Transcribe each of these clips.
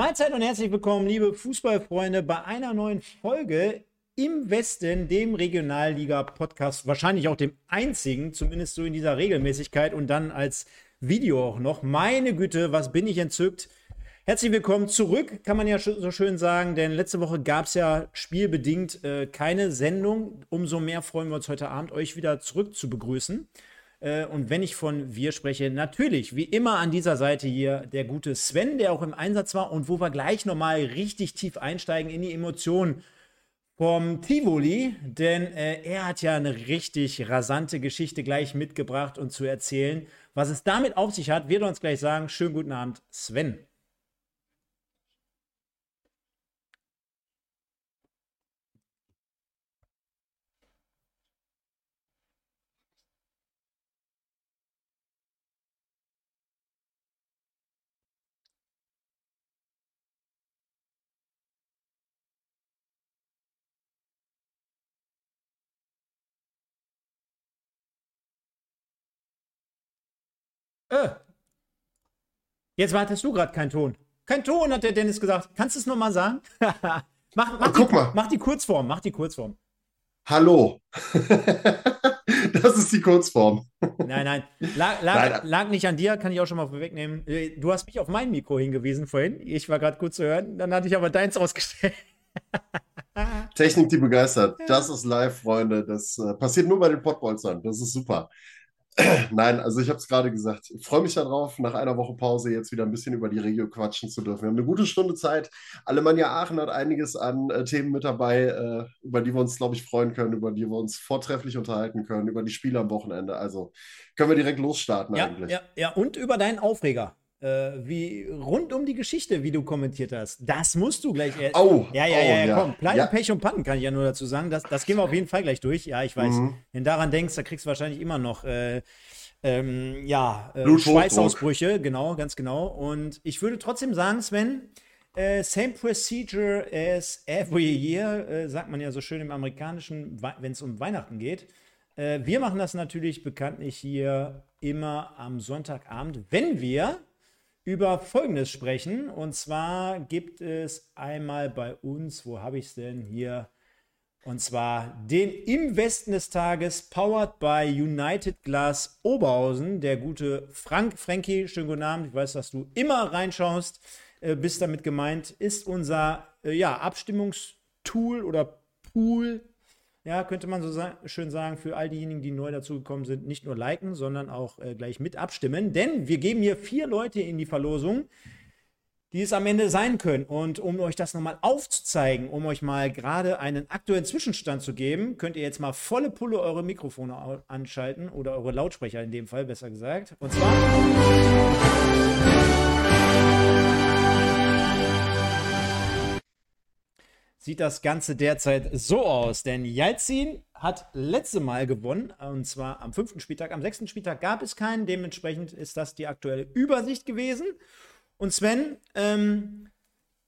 Mahlzeit und herzlich willkommen, liebe Fußballfreunde, bei einer neuen Folge im Westen, dem Regionalliga-Podcast, wahrscheinlich auch dem einzigen, zumindest so in dieser Regelmäßigkeit und dann als Video auch noch. Meine Güte, was bin ich entzückt. Herzlich willkommen zurück, kann man ja so schön sagen, denn letzte Woche gab es ja spielbedingt äh, keine Sendung. Umso mehr freuen wir uns heute Abend, euch wieder zurück zu begrüßen. Äh, und wenn ich von wir spreche, natürlich, wie immer an dieser Seite hier der gute Sven, der auch im Einsatz war und wo wir gleich nochmal richtig tief einsteigen in die Emotionen vom Tivoli, denn äh, er hat ja eine richtig rasante Geschichte gleich mitgebracht und zu erzählen. Was es damit auf sich hat, wird er uns gleich sagen. Schönen guten Abend, Sven. Äh. Jetzt wartest du gerade keinen Ton. Kein Ton, hat der Dennis gesagt. Kannst du es nochmal sagen? mach, mach, guck die, mal. mach die Kurzform, mach die Kurzform. Hallo. das ist die Kurzform. Nein, nein. Lag, lag, lag, nicht an dir, kann ich auch schon mal vorwegnehmen. Äh, du hast mich auf mein Mikro hingewiesen vorhin. Ich war gerade gut zu hören. Dann hatte ich aber deins ausgestellt. Technik, die begeistert. Das ist live, Freunde. Das äh, passiert nur bei den Podbolzern. Das ist super. Nein, also ich habe es gerade gesagt. Ich freue mich darauf, nach einer Woche Pause jetzt wieder ein bisschen über die Regio quatschen zu dürfen. Wir haben eine gute Stunde Zeit. Alemannia Aachen hat einiges an äh, Themen mit dabei, äh, über die wir uns, glaube ich, freuen können, über die wir uns vortrefflich unterhalten können, über die Spiele am Wochenende. Also können wir direkt losstarten ja, eigentlich. Ja, ja, und über deinen Aufreger. Äh, wie rund um die Geschichte, wie du kommentiert hast. Das musst du gleich. Äh, oh, ja, ja, oh, ja, ja, komm. Pleite, ja. Pech und Pannen kann ich ja nur dazu sagen. Das, das gehen wir auf jeden Fall gleich durch. Ja, ich weiß. Mhm. Wenn du daran denkst, da kriegst du wahrscheinlich immer noch. Äh, ähm, ja, äh. Schweißausbrüche, genau, ganz genau. Und ich würde trotzdem sagen, Sven, äh, same procedure as every year, äh, sagt man ja so schön im Amerikanischen, wenn es um Weihnachten geht. Äh, wir machen das natürlich bekanntlich hier immer am Sonntagabend, wenn wir über Folgendes sprechen. Und zwar gibt es einmal bei uns, wo habe ich es denn hier? Und zwar den im Westen des Tages, powered by United Glass Oberhausen. Der gute Frank, Frankie, schönen guten Abend. Ich weiß, dass du immer reinschaust, äh, bist damit gemeint, ist unser äh, ja, Abstimmungstool oder Pool. Ja, könnte man so sa schön sagen, für all diejenigen, die neu dazugekommen sind, nicht nur liken, sondern auch äh, gleich mit abstimmen. Denn wir geben hier vier Leute in die Verlosung die es am Ende sein können. Und um euch das nochmal aufzuzeigen, um euch mal gerade einen aktuellen Zwischenstand zu geben, könnt ihr jetzt mal volle Pulle eure Mikrofone anschalten oder eure Lautsprecher in dem Fall, besser gesagt. Und zwar. Sieht das Ganze derzeit so aus, denn Jalzin hat letzte Mal gewonnen, und zwar am fünften Spieltag. Am sechsten Spieltag gab es keinen, dementsprechend ist das die aktuelle Übersicht gewesen. Und Sven, ähm,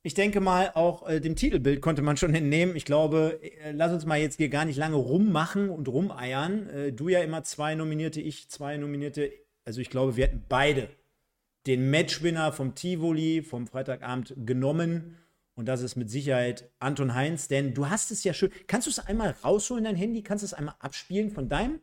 ich denke mal, auch äh, dem Titelbild konnte man schon entnehmen. Ich glaube, äh, lass uns mal jetzt hier gar nicht lange rummachen und rumeiern. Äh, du ja immer zwei Nominierte, ich zwei Nominierte. Also ich glaube, wir hätten beide den Matchwinner vom Tivoli vom Freitagabend genommen. Und das ist mit Sicherheit Anton Heinz, denn du hast es ja schön. Kannst du es einmal rausholen, dein Handy? Kannst du es einmal abspielen von deinem?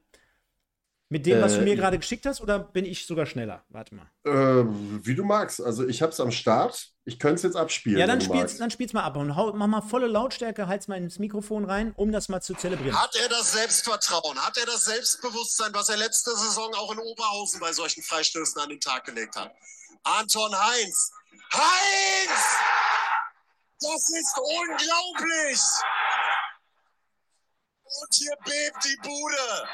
Mit dem, was du mir Äh, gerade geschickt hast, oder bin ich sogar schneller? Warte mal. Äh, wie du magst. Also ich habe es am Start. Ich könnte es jetzt abspielen, Ja, dann spiel's, magst. dann spiel's mal ab und hau, mach mal volle Lautstärke, halt's mal ins Mikrofon rein, um das mal zu zelebrieren. Hat er das Selbstvertrauen? Hat er das Selbstbewusstsein, was er letzte Saison auch in Oberhausen bei solchen Freistößen an den Tag gelegt hat? Anton Heinz. Heinz! Das ist unglaublich! Und hier bebt die Bude.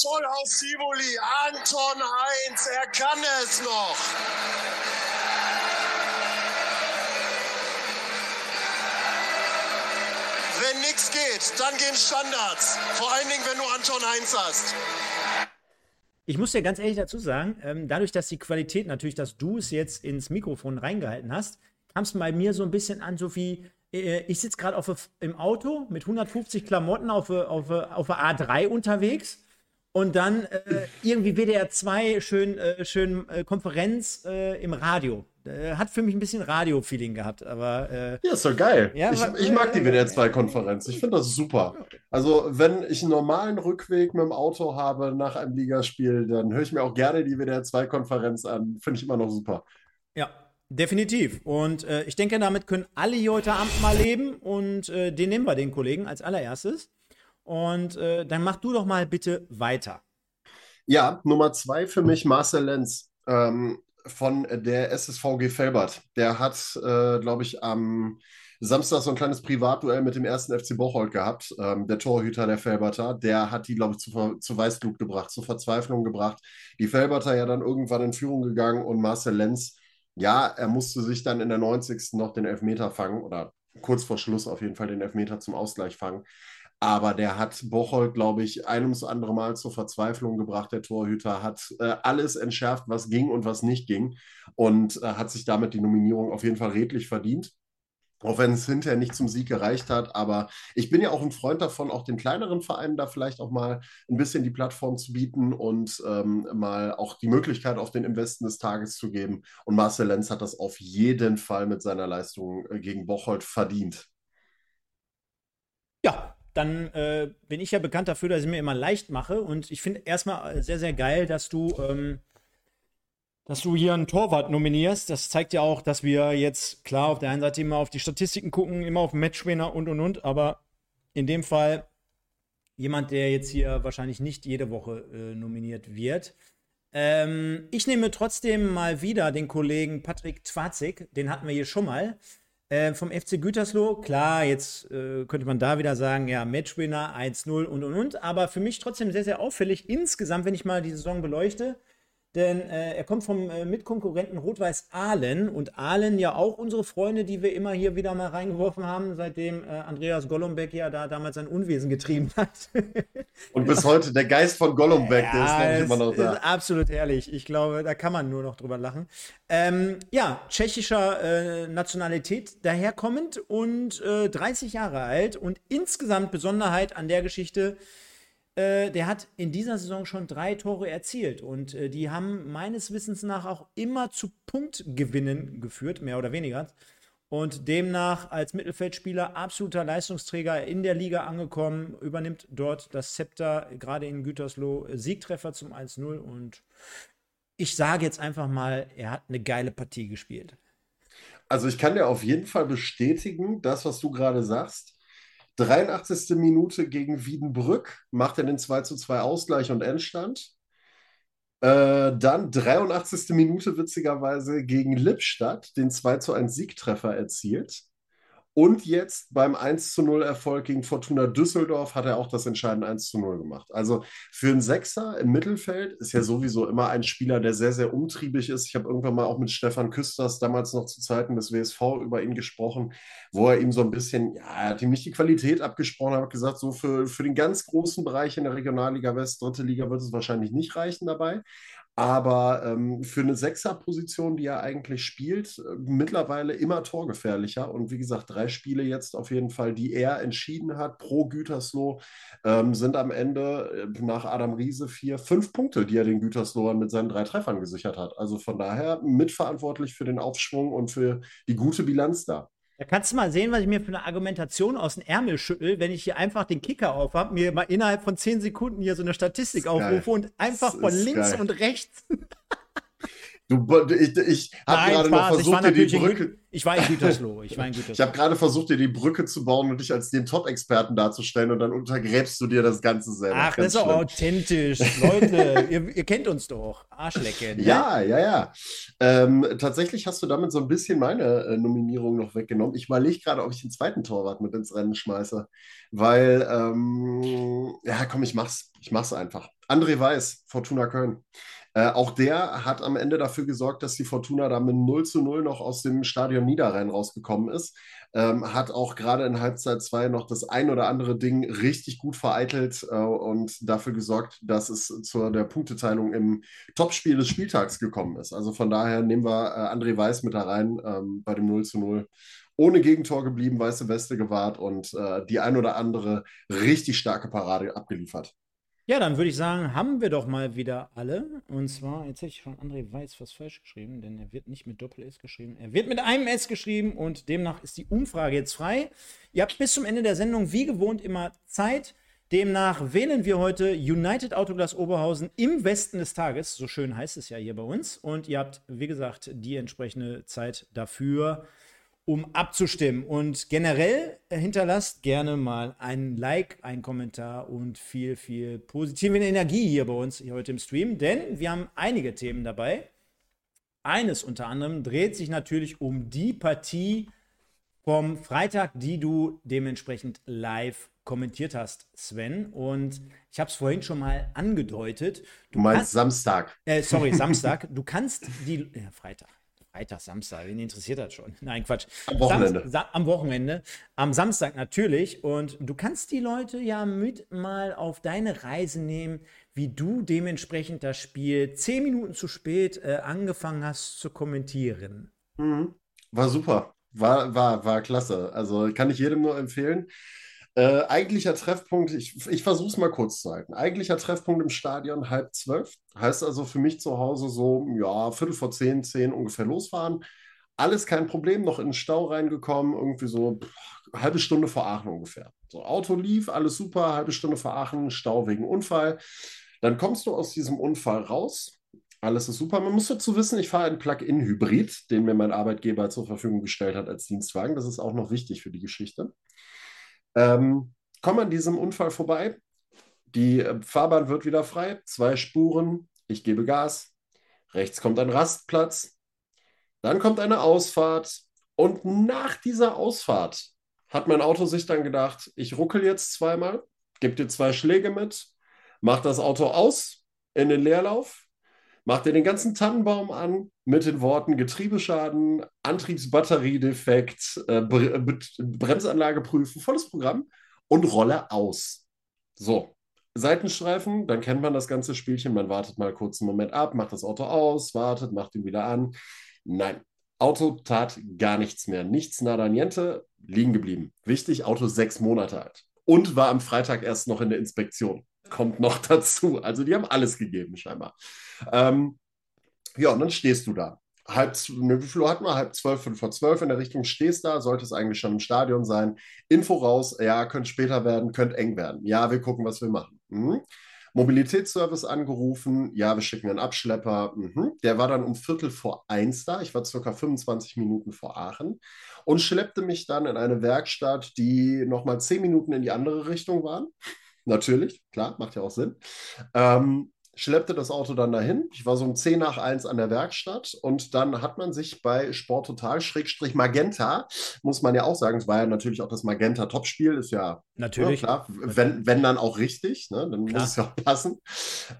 Toll aus Tivoli. Anton Heinz, er kann es noch. Wenn nichts geht, dann gehen Standards. Vor allen Dingen, wenn du Anton Heinz hast. Ich muss dir ganz ehrlich dazu sagen, ähm, dadurch, dass die Qualität natürlich, dass du es jetzt ins Mikrofon reingehalten hast, kam es bei mir so ein bisschen an, so wie äh, ich sitze gerade auf im Auto mit 150 Klamotten auf, der- auf, auf der A3 unterwegs und dann äh, irgendwie WDR 2 schön, äh, schön äh, Konferenz äh, im Radio. Äh, hat für mich ein bisschen Radio-Feeling gehabt, aber. Ja, ist doch geil. Ja, ich, war- ich mag die WDR 2-Konferenz. Ich finde das super. Also, wenn ich einen normalen Rückweg mit dem Auto habe nach einem Ligaspiel, dann höre ich mir auch gerne die WDR 2-Konferenz an. Finde ich immer noch super. Ja, definitiv. Und äh, ich denke, damit können alle hier heute Abend mal leben und äh, den nehmen wir, den Kollegen, als allererstes. Und äh, dann mach du doch mal bitte weiter. Ja, Nummer zwei für mich Marcel Lenz ähm, von der SSVG Felbert. Der hat, äh, glaube ich, am Samstag so ein kleines Privatduell mit dem ersten FC Bocholt gehabt. Ähm, der Torhüter der Felberter, der hat die, glaube ich, zu, zu Weißglut gebracht, zur Verzweiflung gebracht. Die Felberter ja dann irgendwann in Führung gegangen und Marcel Lenz, ja, er musste sich dann in der 90. noch den Elfmeter fangen oder kurz vor Schluss auf jeden Fall den Elfmeter zum Ausgleich fangen. Aber der hat Bocholt, glaube ich, ein ums andere Mal zur Verzweiflung gebracht. Der Torhüter hat äh, alles entschärft, was ging und was nicht ging. Und äh, hat sich damit die Nominierung auf jeden Fall redlich verdient. Auch wenn es hinterher nicht zum Sieg gereicht hat. Aber ich bin ja auch ein Freund davon, auch den kleineren Vereinen da vielleicht auch mal ein bisschen die Plattform zu bieten und ähm, mal auch die Möglichkeit auf den Investen des Tages zu geben. Und Marcel Lenz hat das auf jeden Fall mit seiner Leistung äh, gegen Bocholt verdient. Ja, dann äh, bin ich ja bekannt dafür, dass ich mir immer leicht mache. Und ich finde erstmal äh, sehr, sehr geil, dass du, ähm, dass du hier einen Torwart nominierst. Das zeigt ja auch, dass wir jetzt, klar, auf der einen Seite immer auf die Statistiken gucken, immer auf Matchwinner und und und, aber in dem Fall jemand, der jetzt hier wahrscheinlich nicht jede Woche äh, nominiert wird. Ähm, ich nehme trotzdem mal wieder den Kollegen Patrick Twazig, den hatten wir hier schon mal. Äh, vom FC Gütersloh, klar, jetzt äh, könnte man da wieder sagen, ja, Matchwinner 1-0 und und und, aber für mich trotzdem sehr, sehr auffällig insgesamt, wenn ich mal die Saison beleuchte. Denn äh, er kommt vom äh, Mitkonkurrenten Rot-Weiß Ahlen und Ahlen ja auch unsere Freunde, die wir immer hier wieder mal reingeworfen haben, seitdem äh, Andreas Gollumbeck ja da damals sein Unwesen getrieben hat. Und bis heute der Geist von Gollumbeck, der ist, Ja, glaube ich, es immer noch da. Ist absolut herrlich. Ich glaube, da kann man nur noch drüber lachen. Ähm, ja, tschechischer äh, Nationalität daherkommend und äh, 30 Jahre alt und insgesamt Besonderheit an der Geschichte. Äh, der hat in dieser Saison schon drei Tore erzielt und äh, die haben meines Wissens nach auch immer zu Punktgewinnen geführt, mehr oder weniger. Und demnach als Mittelfeldspieler absoluter Leistungsträger in der Liga angekommen, übernimmt dort das Zepter, gerade in Gütersloh, Siegtreffer zum 1-0. Und ich sage jetzt einfach mal, er hat eine geile Partie gespielt. Also ich kann dir auf jeden Fall bestätigen, das, was du gerade sagst. 83. Minute gegen Wiedenbrück macht er den 2 zu 2 Ausgleich und Endstand. Äh, dann 83. Minute witzigerweise gegen Lippstadt den 2 zu 1 Siegtreffer erzielt. Und jetzt beim 1 zu 0 Erfolg gegen Fortuna Düsseldorf hat er auch das entscheidende 1 zu 0 gemacht. Also für einen Sechser im Mittelfeld ist ja sowieso immer ein Spieler, der sehr, sehr umtriebig ist. Ich habe irgendwann mal auch mit Stefan Küsters damals noch zu Zeiten des WSV über ihn gesprochen, wo er ihm so ein bisschen, ja, er hat ihm nicht die Qualität abgesprochen, aber gesagt, so für, für den ganz großen Bereich in der Regionalliga West, dritte Liga wird es wahrscheinlich nicht reichen dabei. Aber ähm, für eine Sechser-Position, die er eigentlich spielt, äh, mittlerweile immer torgefährlicher. Und wie gesagt, drei Spiele jetzt auf jeden Fall, die er entschieden hat pro Gütersloh, ähm, sind am Ende äh, nach Adam Riese vier, fünf Punkte, die er den Güterslohern mit seinen drei Treffern gesichert hat. Also von daher mitverantwortlich für den Aufschwung und für die gute Bilanz da. Da kannst du mal sehen, was ich mir für eine Argumentation aus dem Ärmel schüttel, wenn ich hier einfach den Kicker auf habe, mir mal innerhalb von 10 Sekunden hier so eine Statistik aufrufe und einfach von links geil. und rechts. Du, ich ich habe gerade noch versucht, dir die Brücke. Ich war in Gütersloh. Ich war in Ich habe gerade versucht, dir die Brücke zu bauen und dich als den Top-Experten darzustellen und dann untergräbst du dir das Ganze selber. Ach, das Ganz ist doch schlimm. authentisch. Leute, ihr, ihr kennt uns doch. Arschlecken. ne? Ja, ja, ja. Ähm, tatsächlich hast du damit so ein bisschen meine äh, Nominierung noch weggenommen. Ich überlege gerade, ob ich den zweiten Torwart mit ins Rennen schmeiße. Weil, ähm, ja, komm, ich mach's. Ich mach's einfach. André Weiß, Fortuna Köln. Äh, auch der hat am Ende dafür gesorgt, dass die Fortuna da mit 0 zu 0 noch aus dem Stadion Niederrhein rausgekommen ist. Ähm, hat auch gerade in Halbzeit 2 noch das ein oder andere Ding richtig gut vereitelt äh, und dafür gesorgt, dass es zur der Punkteteilung im Topspiel des Spieltags gekommen ist. Also von daher nehmen wir äh, André Weiß mit da rein ähm, bei dem 0 zu 0. Ohne Gegentor geblieben, weiße Weste gewahrt und äh, die ein oder andere richtig starke Parade abgeliefert. Ja, dann würde ich sagen, haben wir doch mal wieder alle. Und zwar, jetzt hätte ich schon André Weiß was falsch geschrieben, denn er wird nicht mit Doppel-S geschrieben. Er wird mit einem S geschrieben und demnach ist die Umfrage jetzt frei. Ihr habt bis zum Ende der Sendung wie gewohnt immer Zeit. Demnach wählen wir heute United Autoglas Oberhausen im Westen des Tages. So schön heißt es ja hier bei uns. Und ihr habt, wie gesagt, die entsprechende Zeit dafür um abzustimmen. Und generell hinterlasst gerne mal ein Like, einen Kommentar und viel, viel positive Energie hier bei uns hier heute im Stream, denn wir haben einige Themen dabei. Eines unter anderem dreht sich natürlich um die Partie vom Freitag, die du dementsprechend live kommentiert hast, Sven. Und ich habe es vorhin schon mal angedeutet. Du, meinst kannst, Samstag. Äh, sorry, Samstag. Du kannst die. Ja, Freitag. Freitag, Samstag, wen interessiert das schon? Nein, Quatsch. Am Wochenende. Sam am Wochenende. Am Samstag natürlich. Und du kannst die Leute ja mit mal auf deine Reise nehmen, wie du dementsprechend das Spiel zehn Minuten zu spät äh, angefangen hast zu kommentieren. Mhm. War super. War, war, war klasse. Also kann ich jedem nur empfehlen. Äh, eigentlicher Treffpunkt, ich, ich versuche es mal kurz zu halten. Eigentlicher Treffpunkt im Stadion halb zwölf. Heißt also für mich zu Hause so, ja, Viertel vor zehn, zehn ungefähr losfahren. Alles kein Problem, noch in den Stau reingekommen, irgendwie so pff, halbe Stunde vor Aachen ungefähr. So, Auto lief, alles super, halbe Stunde vor Aachen, Stau wegen Unfall. Dann kommst du aus diesem Unfall raus, alles ist super. Man muss dazu wissen, ich fahre einen Plug-in-Hybrid, den mir mein Arbeitgeber zur Verfügung gestellt hat als Dienstwagen. Das ist auch noch wichtig für die Geschichte. Ähm, komme an diesem Unfall vorbei. Die äh, Fahrbahn wird wieder frei. Zwei Spuren. Ich gebe Gas. Rechts kommt ein Rastplatz. Dann kommt eine Ausfahrt. Und nach dieser Ausfahrt hat mein Auto sich dann gedacht, ich ruckel jetzt zweimal, gebe dir zwei Schläge mit, mach das Auto aus in den Leerlauf, mach dir den ganzen Tannenbaum an mit den Worten Getriebeschaden, Antriebsbatteriedefekt, äh, Bremsanlage prüfen, volles Programm und Rolle aus. So, Seitenstreifen, dann kennt man das ganze Spielchen, man wartet mal kurz einen Moment ab, macht das Auto aus, wartet, macht ihn wieder an. Nein, Auto tat gar nichts mehr. Nichts nada niente, liegen geblieben. Wichtig, Auto sechs Monate alt. Und war am Freitag erst noch in der Inspektion. Kommt noch dazu. Also die haben alles gegeben, scheinbar. Ähm, ja, und dann stehst du da. Halb, ne, wie viel Uhr hatten wir? Halb zwölf, fünf vor zwölf in der Richtung stehst da, sollte es eigentlich schon im Stadion sein. Info raus, ja, könnte später werden, könnte eng werden. Ja, wir gucken, was wir machen. Mhm. Mobilitätsservice angerufen, ja, wir schicken einen Abschlepper. Mhm. Der war dann um Viertel vor eins da. Ich war circa 25 Minuten vor Aachen und schleppte mich dann in eine Werkstatt, die nochmal zehn Minuten in die andere Richtung waren. Natürlich, klar, macht ja auch Sinn. Ähm, schleppte das Auto dann dahin. Ich war so um 10 nach 1 an der Werkstatt und dann hat man sich bei Sport Total Schrägstrich Magenta, muss man ja auch sagen, es war ja natürlich auch das Magenta Topspiel, ist ja natürlich ja, klar, wenn, wenn dann auch richtig, ne, dann klar. muss es ja auch passen.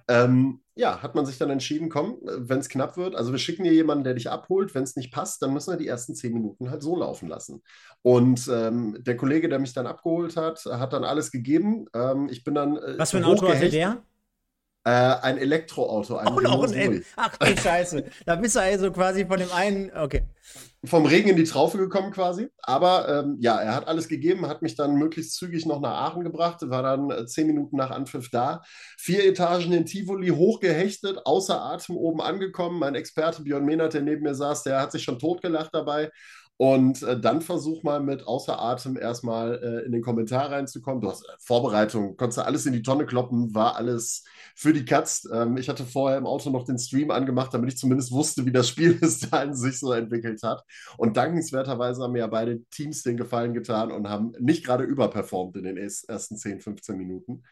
Ähm, ja, hat man sich dann entschieden, komm, wenn es knapp wird, also wir schicken dir jemanden, der dich abholt. Wenn es nicht passt, dann müssen wir die ersten zehn Minuten halt so laufen lassen. Und ähm, der Kollege, der mich dann abgeholt hat, hat dann alles gegeben. Ähm, ich bin dann. Äh, Was für ein Auto hatte der? Äh, ein Elektroauto. Ein Auch noch ein L. Ach du Scheiße. da bist du also quasi von dem einen, okay. Vom Regen in die Traufe gekommen quasi. Aber ähm, ja, er hat alles gegeben, hat mich dann möglichst zügig noch nach Aachen gebracht, war dann äh, zehn Minuten nach Anpfiff da. Vier Etagen in Tivoli, hochgehechtet, außer Atem oben angekommen. Mein Experte Björn Mehnert, der neben mir saß, der hat sich schon totgelacht dabei. Und äh, dann versuch mal mit außer Atem erstmal äh, in den Kommentar reinzukommen. Du hast äh, Vorbereitung, konntest du alles in die Tonne kloppen, war alles für die Katz. Ähm, ich hatte vorher im Auto noch den Stream angemacht, damit ich zumindest wusste, wie das Spiel bis dahin sich so entwickelt hat. Und dankenswerterweise haben mir ja beide Teams den Gefallen getan und haben nicht gerade überperformt in den ersten 10, 15 Minuten.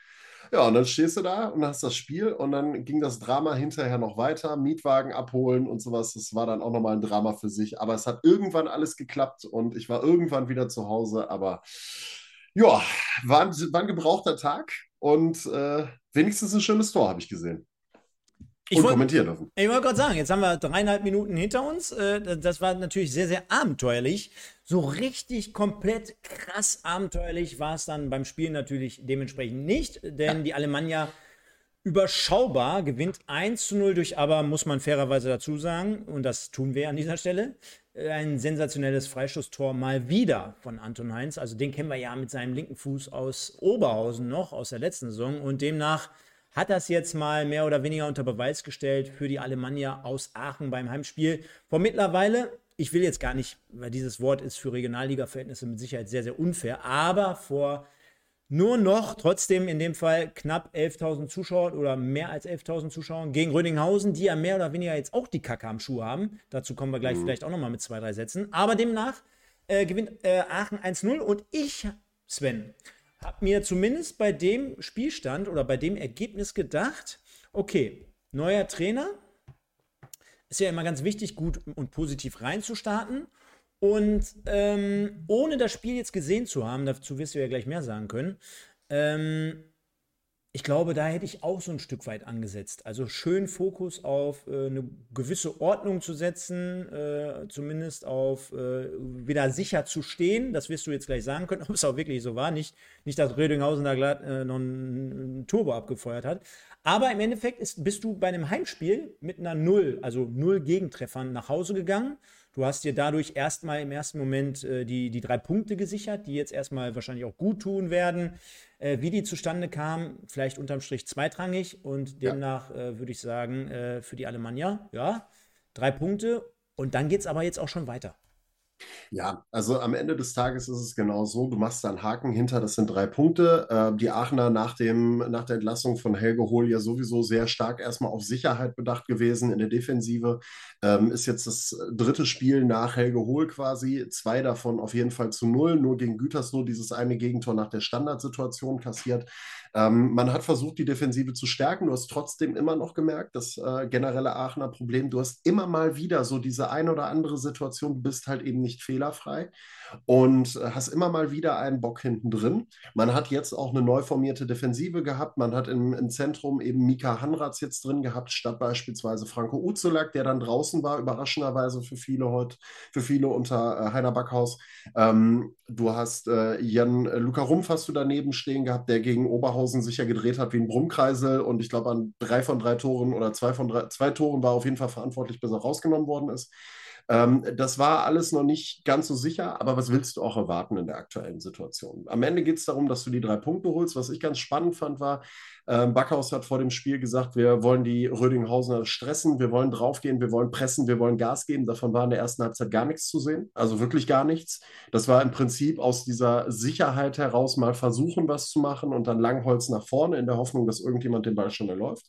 Ja, und dann stehst du da und hast das Spiel und dann ging das Drama hinterher noch weiter, Mietwagen abholen und sowas. Das war dann auch nochmal ein Drama für sich. Aber es hat irgendwann alles geklappt und ich war irgendwann wieder zu Hause. Aber ja, war ein, war ein gebrauchter Tag und äh, wenigstens ein schönes Tor habe ich gesehen. Ich wollt, kommentieren dürfen. Ich wollte gerade sagen, jetzt haben wir dreieinhalb Minuten hinter uns. Äh, das war natürlich sehr, sehr abenteuerlich. So richtig komplett krass abenteuerlich war es dann beim Spiel natürlich dementsprechend nicht, denn ja. die Alemannia überschaubar gewinnt 1 zu 0 durch aber, muss man fairerweise dazu sagen, und das tun wir an dieser Stelle, ein sensationelles Freistoßtor mal wieder von Anton Heinz. Also den kennen wir ja mit seinem linken Fuß aus Oberhausen noch, aus der letzten Saison. Und demnach hat das jetzt mal mehr oder weniger unter Beweis gestellt für die Alemannia aus Aachen beim Heimspiel. Vor mittlerweile, ich will jetzt gar nicht, weil dieses Wort ist für Regionalliga-Verhältnisse mit Sicherheit sehr, sehr unfair, aber vor nur noch trotzdem in dem Fall knapp 11.000 Zuschauer oder mehr als 11.000 Zuschauer gegen Rödinghausen, die ja mehr oder weniger jetzt auch die Kacke am Schuh haben. Dazu kommen wir gleich mhm. vielleicht auch nochmal mit zwei, drei Sätzen. Aber demnach äh, gewinnt äh, Aachen 1-0 und ich, Sven, habe mir zumindest bei dem Spielstand oder bei dem Ergebnis gedacht, okay, neuer Trainer, ist ja immer ganz wichtig, gut und positiv reinzustarten. Und ähm, ohne das Spiel jetzt gesehen zu haben, dazu wirst du ja gleich mehr sagen können, ähm, ich glaube, da hätte ich auch so ein Stück weit angesetzt. Also schön Fokus auf äh, eine gewisse Ordnung zu setzen, äh, zumindest auf äh, wieder sicher zu stehen. Das wirst du jetzt gleich sagen können, ob es auch wirklich so war. Nicht, nicht dass Rödinghausen da glatt äh, noch ein, Turbo abgefeuert hat. Aber im Endeffekt ist, bist du bei einem Heimspiel mit einer Null, also Null Gegentreffern nach Hause gegangen. Du hast dir dadurch erstmal im ersten Moment äh, die, die drei Punkte gesichert, die jetzt erstmal wahrscheinlich auch gut tun werden. Äh, wie die zustande kamen, vielleicht unterm Strich zweitrangig und demnach ja. äh, würde ich sagen, äh, für die Alemannia, ja, drei Punkte. Und dann geht es aber jetzt auch schon weiter. Ja, also am Ende des Tages ist es genau so, du machst da einen Haken hinter, das sind drei Punkte. Äh, die Aachener nach, dem, nach der Entlassung von Helge Hohl ja sowieso sehr stark erstmal auf Sicherheit bedacht gewesen in der Defensive. Ähm, ist jetzt das dritte Spiel nach Helge Hohl quasi, zwei davon auf jeden Fall zu null, nur gegen Gütersloh dieses eine Gegentor nach der Standardsituation kassiert. Ähm, man hat versucht, die Defensive zu stärken. Du hast trotzdem immer noch gemerkt, das äh, generelle Aachener Problem, du hast immer mal wieder so diese ein oder andere Situation, du bist halt eben nicht fehlerfrei und äh, hast immer mal wieder einen Bock hinten drin. Man hat jetzt auch eine neu formierte Defensive gehabt. Man hat im, im Zentrum eben Mika Hanratz jetzt drin gehabt, statt beispielsweise Franco Uzulak, der dann draußen war, überraschenderweise für viele heute, für viele unter äh, Heiner Backhaus. Ähm, du hast äh, Jan äh, Luca Rumpf hast du daneben stehen gehabt, der gegen Oberhausen sich ja gedreht hat wie ein Brummkreisel und ich glaube an drei von drei Toren oder zwei von drei, zwei Toren war auf jeden Fall verantwortlich, bis er rausgenommen worden ist. Ähm, das war alles noch nicht ganz so sicher, aber was willst du auch erwarten in der aktuellen Situation? Am Ende geht es darum, dass du die drei Punkte holst. Was ich ganz spannend fand, war, äh, Backhaus hat vor dem Spiel gesagt, wir wollen die Rödinghausener stressen, wir wollen draufgehen, wir wollen pressen, wir wollen Gas geben. Davon war in der ersten Halbzeit gar nichts zu sehen, also wirklich gar nichts. Das war im Prinzip aus dieser Sicherheit heraus mal versuchen, was zu machen und dann Langholz nach vorne in der Hoffnung, dass irgendjemand den Ball schon erläuft.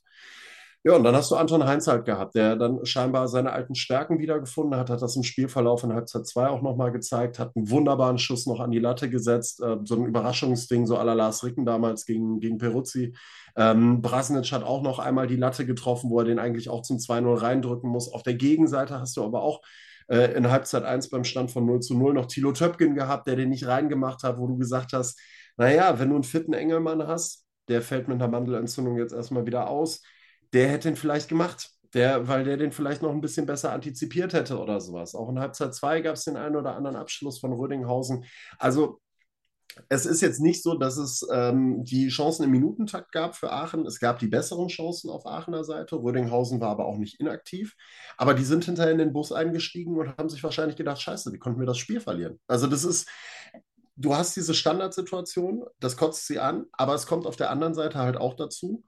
Ja, und dann hast du Anton Heinz halt gehabt, der dann scheinbar seine alten Stärken wiedergefunden hat, hat das im Spielverlauf in Halbzeit 2 auch nochmal gezeigt, hat einen wunderbaren Schuss noch an die Latte gesetzt, äh, so ein Überraschungsding, so à la Lars Ricken damals gegen, gegen Peruzzi. Ähm, Brasnic hat auch noch einmal die Latte getroffen, wo er den eigentlich auch zum 2-0 reindrücken muss. Auf der Gegenseite hast du aber auch äh, in Halbzeit 1 beim Stand von 0 zu 0 noch Thilo Töpken gehabt, der den nicht reingemacht hat, wo du gesagt hast, naja, wenn du einen fitten Engelmann hast, der fällt mit einer Mandelentzündung jetzt erstmal wieder aus der hätte ihn vielleicht gemacht. Der, weil der den vielleicht noch ein bisschen besser antizipiert hätte oder sowas. Auch in Halbzeit 2 gab es den einen oder anderen Abschluss von Rödinghausen. Also es ist jetzt nicht so, dass es ähm, die Chancen im Minutentakt gab für Aachen. Es gab die besseren Chancen auf Aachener Seite. Rödinghausen war aber auch nicht inaktiv. Aber die sind hinterher in den Bus eingestiegen und haben sich wahrscheinlich gedacht, scheiße, wie konnten wir das Spiel verlieren? Also das ist, du hast diese Standardsituation, das kotzt sie an, aber es kommt auf der anderen Seite halt auch dazu,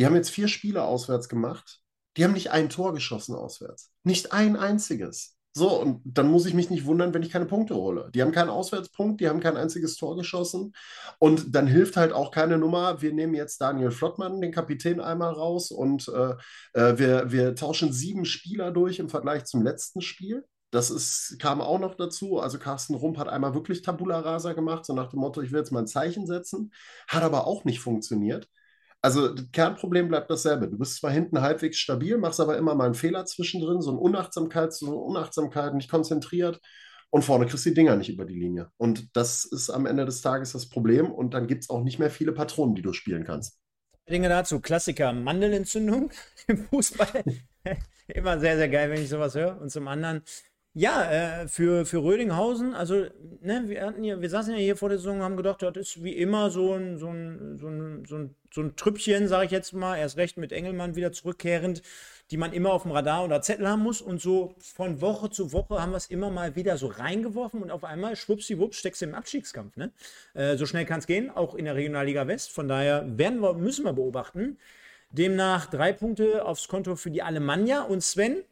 die haben jetzt vier Spiele auswärts gemacht. Die haben nicht ein Tor geschossen auswärts. Nicht ein einziges. So, und dann muss ich mich nicht wundern, wenn ich keine Punkte hole. Die haben keinen Auswärtspunkt, die haben kein einziges Tor geschossen. Und dann hilft halt auch keine Nummer. Wir nehmen jetzt Daniel Flottmann, den Kapitän, einmal raus und äh, äh, wir, wir tauschen sieben Spieler durch im Vergleich zum letzten Spiel. Das ist, kam auch noch dazu. Also Carsten Rump hat einmal wirklich Tabula Rasa gemacht, so nach dem Motto, ich will jetzt mal ein Zeichen setzen. Hat aber auch nicht funktioniert. Also das Kernproblem bleibt dasselbe. Du bist zwar hinten halbwegs stabil, machst aber immer mal einen Fehler zwischendrin, so eine Unachtsamkeit, so eine Unachtsamkeit, nicht konzentriert und vorne kriegst du die Dinger nicht über die Linie. Und das ist am Ende des Tages das Problem und dann gibt es auch nicht mehr viele Patronen, die du spielen kannst. Dinge dazu, Klassiker, Mandelentzündung im Fußball. immer sehr, sehr geil, wenn ich sowas höre. Und zum anderen, ja, äh, für, für Rödinghausen, also, ne, wir hatten hier, wir saßen ja hier vor der Saison und haben gedacht, das ist wie immer so ein, so ein, so ein, so ein, so ein Trüppchen, sage ich jetzt mal, erst recht mit Engelmann wieder zurückkehrend, die man immer auf dem Radar oder Zettel haben muss. Und so von Woche zu Woche haben wir es immer mal wieder so reingeworfen und auf einmal, schwuppsiwupps, steckst du im Abstiegskampf. Ne? Äh, so schnell kann es gehen, auch in der Regionalliga West. Von daher werden wir, müssen wir beobachten. Demnach drei Punkte aufs Konto für die Alemannia und Sven,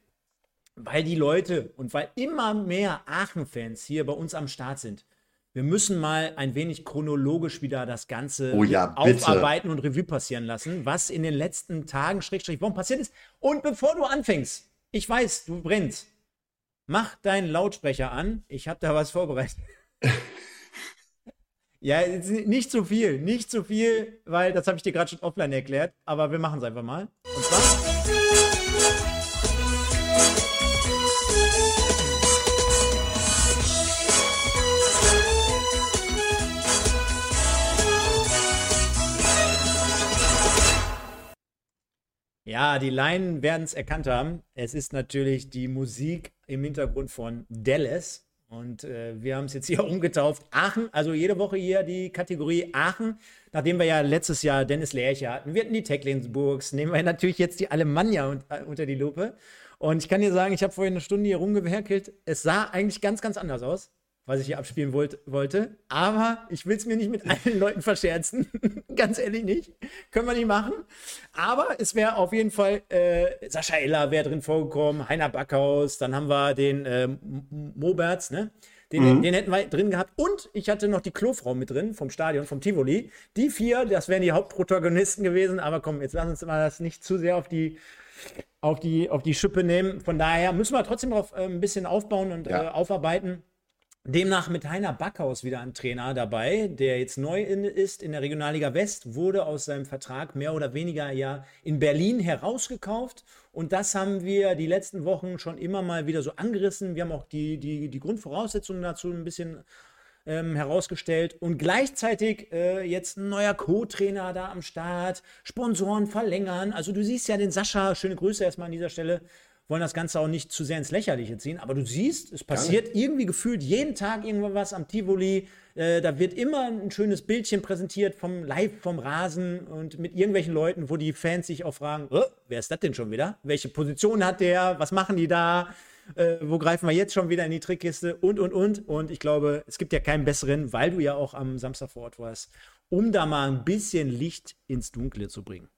weil die Leute und weil immer mehr Aachen-Fans hier bei uns am Start sind. Wir müssen mal ein wenig chronologisch wieder das Ganze oh ja, aufarbeiten und Revue passieren lassen, was in den letzten Tagen, Schrägstrich, Wochen passiert ist. Und bevor du anfängst, ich weiß, du brennst. Mach deinen Lautsprecher an. Ich habe da was vorbereitet. ja, nicht zu viel, nicht zu viel, weil das habe ich dir gerade schon offline erklärt. Aber wir machen es einfach mal. Und zwar. Ja, die Laien werden es erkannt haben. Es ist natürlich die Musik im Hintergrund von Dallas. Und äh, wir haben es jetzt hier umgetauft. Aachen, also jede Woche hier die Kategorie Aachen. Nachdem wir ja letztes Jahr Dennis Lerche hatten, wir hatten die Tecklinsburgs, nehmen wir natürlich jetzt die Alemannia un äh, unter die Lupe. Und ich kann dir sagen, ich habe vorhin eine Stunde hier rumgewerkelt. Es sah eigentlich ganz, ganz anders aus was ich hier abspielen wollt, wollte. Aber ich will es mir nicht mit allen Leuten verscherzen. Ganz ehrlich nicht. Können wir nicht machen. Aber es wäre auf jeden Fall äh, Sascha Eller wäre drin vorgekommen, Heiner Backhaus, dann haben wir den äh, Moberts, ne? Den, mhm. den, hätten wir drin gehabt. Und ich hatte noch die Klofrau mit drin vom Stadion, vom Tivoli. Die vier, das wären die Hauptprotagonisten gewesen. Aber komm, jetzt lass uns mal das nicht zu sehr auf die, auf die, auf die Schippe nehmen. Von daher müssen wir trotzdem noch äh, ein bisschen aufbauen und ja. äh, aufarbeiten. Demnach mit Heiner Backhaus wieder ein Trainer dabei, der jetzt neu in, ist in der Regionalliga West, wurde aus seinem Vertrag mehr oder weniger ja in Berlin herausgekauft. Und das haben wir die letzten Wochen schon immer mal wieder so angerissen. Wir haben auch die, die, die Grundvoraussetzungen dazu ein bisschen ähm, herausgestellt. Und gleichzeitig äh, jetzt ein neuer Co-Trainer da am Start, Sponsoren verlängern. Also du siehst ja den Sascha, schöne Grüße erstmal an dieser Stelle, wollen das Ganze auch nicht zu sehr ins Lächerliche ziehen, aber du siehst, es passiert irgendwie gefühlt jeden Tag irgendwas am Tivoli. Äh, da wird immer ein schönes Bildchen präsentiert vom Live vom Rasen und mit irgendwelchen Leuten, wo die Fans sich auch fragen, oh, wer ist das denn schon wieder? Welche Position hat der? Was machen die da? Äh, wo greifen wir jetzt schon wieder in die Trickkiste? Und, und, und. Und ich glaube, es gibt ja keinen besseren, weil du ja auch am Samstag vor Ort warst, um da mal ein bisschen Licht ins Dunkle zu bringen.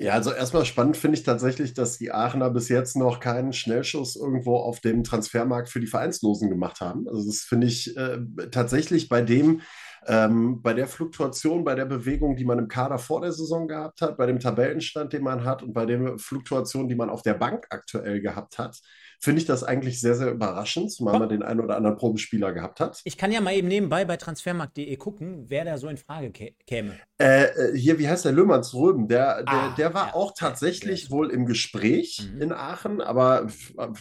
Ja, also erstmal spannend finde ich tatsächlich, dass die Aachener bis jetzt noch keinen Schnellschuss irgendwo auf dem Transfermarkt für die Vereinslosen gemacht haben. Also das finde ich äh, tatsächlich bei dem, ähm, bei der Fluktuation, bei der Bewegung, die man im Kader vor der Saison gehabt hat, bei dem Tabellenstand, den man hat und bei der Fluktuation, die man auf der Bank aktuell gehabt hat, finde ich das eigentlich sehr, sehr überraschend, zumal man den einen oder anderen Probenspieler gehabt hat. Ich kann ja mal eben nebenbei bei transfermarkt.de gucken, wer da so in Frage käme. Äh, äh, hier, wie heißt der Löhmanns Röben? Der, der, ah, der war ja, auch tatsächlich ja, wohl im Gespräch mhm. in Aachen, aber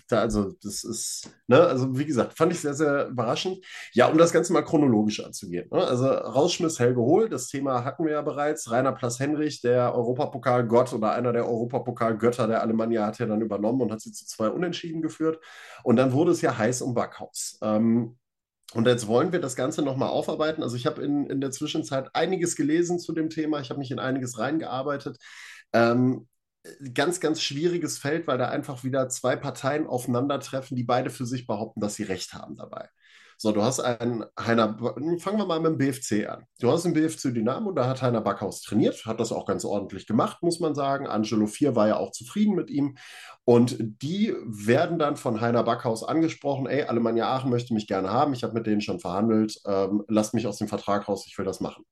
da, also das ist, ne, also wie gesagt, fand ich sehr, sehr überraschend. Ja, um das Ganze mal chronologisch anzugehen. Ne? Also Rausschmiss Helge Hohl, das Thema hatten wir ja bereits. Rainer Plas-Henrich, der Europapokal-Gott oder einer der Europapokal-Götter der Alemannia, hat ja dann übernommen und hat sie zu zwei Unentschieden geführt. Und dann wurde es ja heiß um Backhaus. Ähm, und jetzt wollen wir das Ganze nochmal aufarbeiten. Also ich habe in, in der Zwischenzeit einiges gelesen zu dem Thema. Ich habe mich in einiges reingearbeitet. Ähm, ganz, ganz schwieriges Feld, weil da einfach wieder zwei Parteien aufeinandertreffen, die beide für sich behaupten, dass sie Recht haben dabei. So, du hast einen Heiner, fangen wir mal mit dem BFC an. Du hast den BFC Dynamo, da hat Heiner Backhaus trainiert, hat das auch ganz ordentlich gemacht, muss man sagen. Angelo 4 war ja auch zufrieden mit ihm. Und die werden dann von Heiner Backhaus angesprochen, ey, Alemannia Aachen möchte mich gerne haben, ich habe mit denen schon verhandelt, ähm, lasst mich aus dem Vertrag raus, ich will das machen.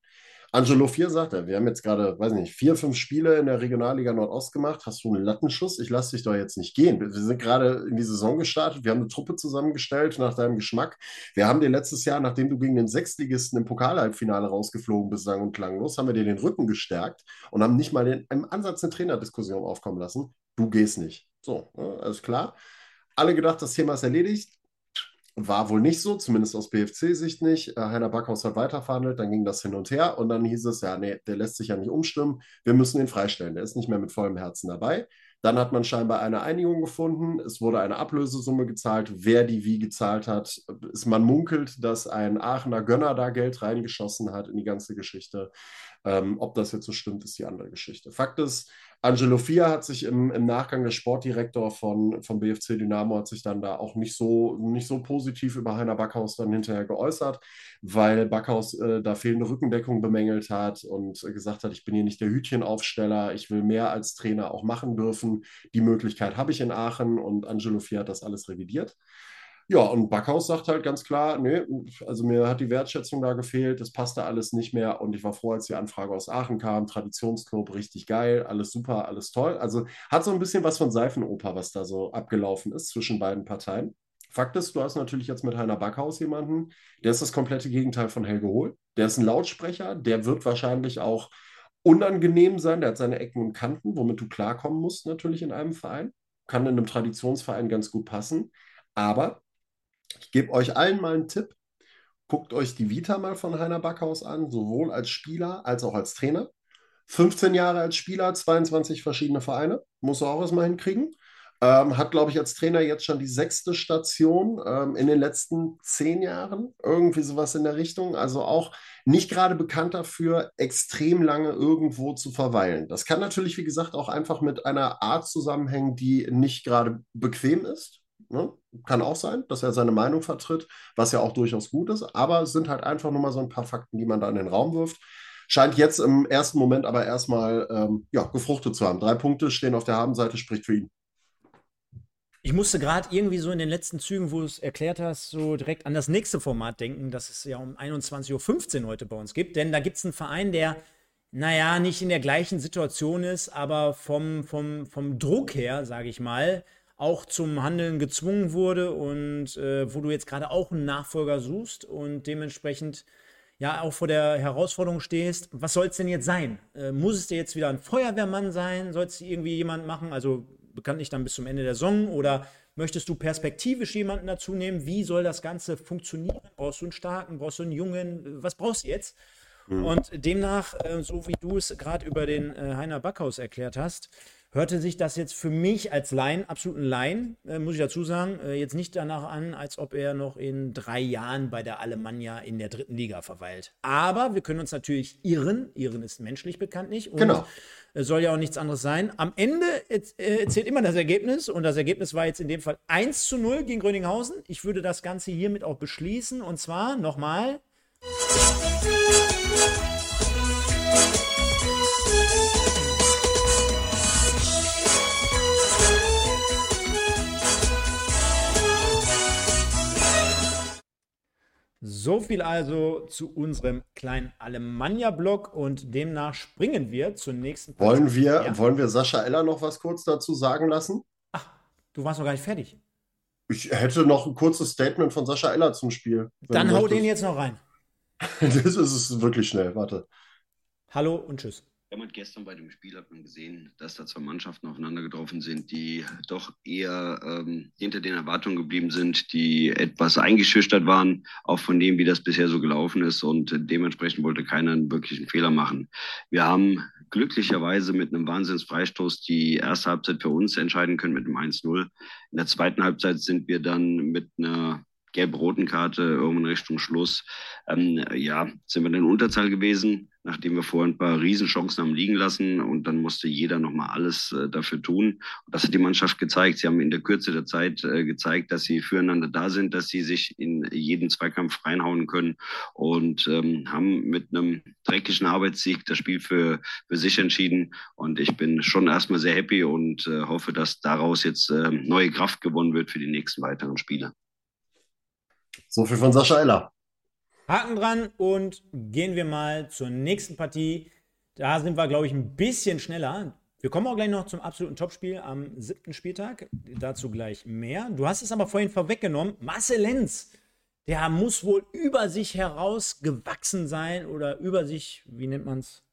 Angelo 4 sagt er, wir haben jetzt gerade, weiß nicht, vier, fünf Spiele in der Regionalliga Nordost gemacht. Hast du einen Lattenschuss? Ich lasse dich doch jetzt nicht gehen. Wir sind gerade in die Saison gestartet. Wir haben eine Truppe zusammengestellt nach deinem Geschmack. Wir haben dir letztes Jahr, nachdem du gegen den Sechstligisten im Pokalhalbfinale rausgeflogen bist, sang und klanglos, haben wir dir den Rücken gestärkt und haben nicht mal den, im Ansatz eine Trainerdiskussion aufkommen lassen. Du gehst nicht. So, ne, alles klar. Alle gedacht, das Thema ist erledigt. War wohl nicht so, zumindest aus BFC-Sicht nicht. Äh, Heiner Backhaus hat weiterverhandelt, dann ging das hin und her und dann hieß es, ja, nee, der lässt sich ja nicht umstimmen, wir müssen ihn freistellen, der ist nicht mehr mit vollem Herzen dabei. Dann hat man scheinbar eine Einigung gefunden. Es wurde eine Ablösesumme gezahlt. Wer die wie gezahlt hat, ist man munkelt, dass ein Aachener Gönner da Geld reingeschossen hat in die ganze Geschichte. Ähm, ob das jetzt so stimmt, ist die andere Geschichte. Fakt ist, Angelo Fia hat sich im, im Nachgang, der Sportdirektor von, von BFC Dynamo, hat sich dann da auch nicht so, nicht so positiv über Heiner Backhaus dann hinterher geäußert, weil Backhaus äh, da fehlende Rückendeckung bemängelt hat und gesagt hat, ich bin hier nicht der Hütchenaufsteller, ich will mehr als Trainer auch machen dürfen. Die Möglichkeit habe ich in Aachen und Angelo Fia hat das alles revidiert. Ja, und Backhaus sagt halt ganz klar, nee, also mir hat die Wertschätzung da gefehlt, das passte alles nicht mehr und ich war froh, als die Anfrage aus Aachen kam, Traditionsclub, richtig geil, alles super, alles toll. Also hat so ein bisschen was von Seifenoper, was da so abgelaufen ist zwischen beiden Parteien. Fakt ist, du hast natürlich jetzt mit Heiner Backhaus jemanden, der ist das komplette Gegenteil von Helge Hohl. Der ist ein Lautsprecher, der wird wahrscheinlich auch unangenehm sein, der hat seine Ecken und Kanten, womit du klarkommen musst natürlich in einem Verein. Kann in einem Traditionsverein ganz gut passen. Aber ich gebe euch allen mal einen Tipp. Guckt euch die Vita mal von Heiner Backhaus an, sowohl als Spieler als auch als Trainer. 15 Jahre als Spieler, 22 verschiedene Vereine, muss er auch erstmal hinkriegen. Ähm, hat, glaube ich, als Trainer jetzt schon die sechste Station ähm, in den letzten zehn Jahren, irgendwie sowas in der Richtung. Also auch nicht gerade bekannt dafür, extrem lange irgendwo zu verweilen. Das kann natürlich, wie gesagt, auch einfach mit einer Art zusammenhängen, die nicht gerade bequem ist. Ne? Kann auch sein, dass er seine Meinung vertritt, was ja auch durchaus gut ist, aber es sind halt einfach nur mal so ein paar Fakten, die man da in den Raum wirft. Scheint jetzt im ersten Moment aber erstmal ähm, ja, gefruchtet zu haben. Drei Punkte stehen auf der Habenseite, spricht für ihn. Ich musste gerade irgendwie so in den letzten Zügen, wo du es erklärt hast, so direkt an das nächste Format denken, das es ja um 21.15 Uhr heute bei uns gibt. Denn da gibt es einen Verein, der, naja, nicht in der gleichen Situation ist, aber vom, vom, vom Druck her, sage ich mal, auch zum Handeln gezwungen wurde und äh, wo du jetzt gerade auch einen Nachfolger suchst und dementsprechend ja auch vor der Herausforderung stehst, was soll es denn jetzt sein? Äh, muss es dir jetzt wieder ein Feuerwehrmann sein? Soll es irgendwie jemand machen? Also bekanntlich dann bis zum Ende der Saison oder möchtest du perspektivisch jemanden dazu nehmen? Wie soll das Ganze funktionieren? Brauchst du einen starken, brauchst du einen jungen? Was brauchst du jetzt? Mhm. Und demnach, äh, so wie du es gerade über den äh, Heiner Backhaus erklärt hast, hörte sich das jetzt für mich als Laien, absoluten Laien, äh, muss ich dazu sagen, äh, jetzt nicht danach an, als ob er noch in drei Jahren bei der Alemannia in der dritten Liga verweilt. Aber wir können uns natürlich irren. Irren ist menschlich bekanntlich. Und genau. soll ja auch nichts anderes sein. Am Ende äh, zählt immer das Ergebnis und das Ergebnis war jetzt in dem Fall 1 zu 0 gegen Gröninghausen. Ich würde das Ganze hiermit auch beschließen und zwar nochmal. So viel also zu unserem kleinen Alemannia-Blog und demnach springen wir zur nächsten. Wollen wir, ja? wollen wir Sascha Eller noch was kurz dazu sagen lassen? Ach, du warst noch gar nicht fertig. Ich hätte noch ein kurzes Statement von Sascha Eller zum Spiel. Dann hau den jetzt noch rein. das ist wirklich schnell, warte. Hallo und tschüss. Man gestern bei dem Spiel hat man gesehen, dass da zwei Mannschaften aufeinander getroffen sind, die doch eher ähm, hinter den Erwartungen geblieben sind, die etwas eingeschüchtert waren, auch von dem, wie das bisher so gelaufen ist. Und dementsprechend wollte keiner einen wirklichen Fehler machen. Wir haben glücklicherweise mit einem Wahnsinnsfreistoß die erste Halbzeit für uns entscheiden können mit einem 1-0. In der zweiten Halbzeit sind wir dann mit einer gelb-roten Karte irgendwann Richtung Schluss, ähm, ja, sind wir in Unterzahl gewesen, nachdem wir vorhin ein paar Riesenchancen haben liegen lassen und dann musste jeder nochmal alles äh, dafür tun. Und das hat die Mannschaft gezeigt. Sie haben in der Kürze der Zeit äh, gezeigt, dass sie füreinander da sind, dass sie sich in jeden Zweikampf reinhauen können und ähm, haben mit einem dreckigen Arbeitssieg das Spiel für, für sich entschieden. Und ich bin schon erstmal sehr happy und äh, hoffe, dass daraus jetzt äh, neue Kraft gewonnen wird für die nächsten weiteren Spiele. So viel von Sascha Eller. Haken dran und gehen wir mal zur nächsten Partie. Da sind wir, glaube ich, ein bisschen schneller. Wir kommen auch gleich noch zum absoluten Topspiel am siebten Spieltag. Dazu gleich mehr. Du hast es aber vorhin vorweggenommen. Marcel Lenz, der muss wohl über sich herausgewachsen sein oder über sich, wie nennt man es?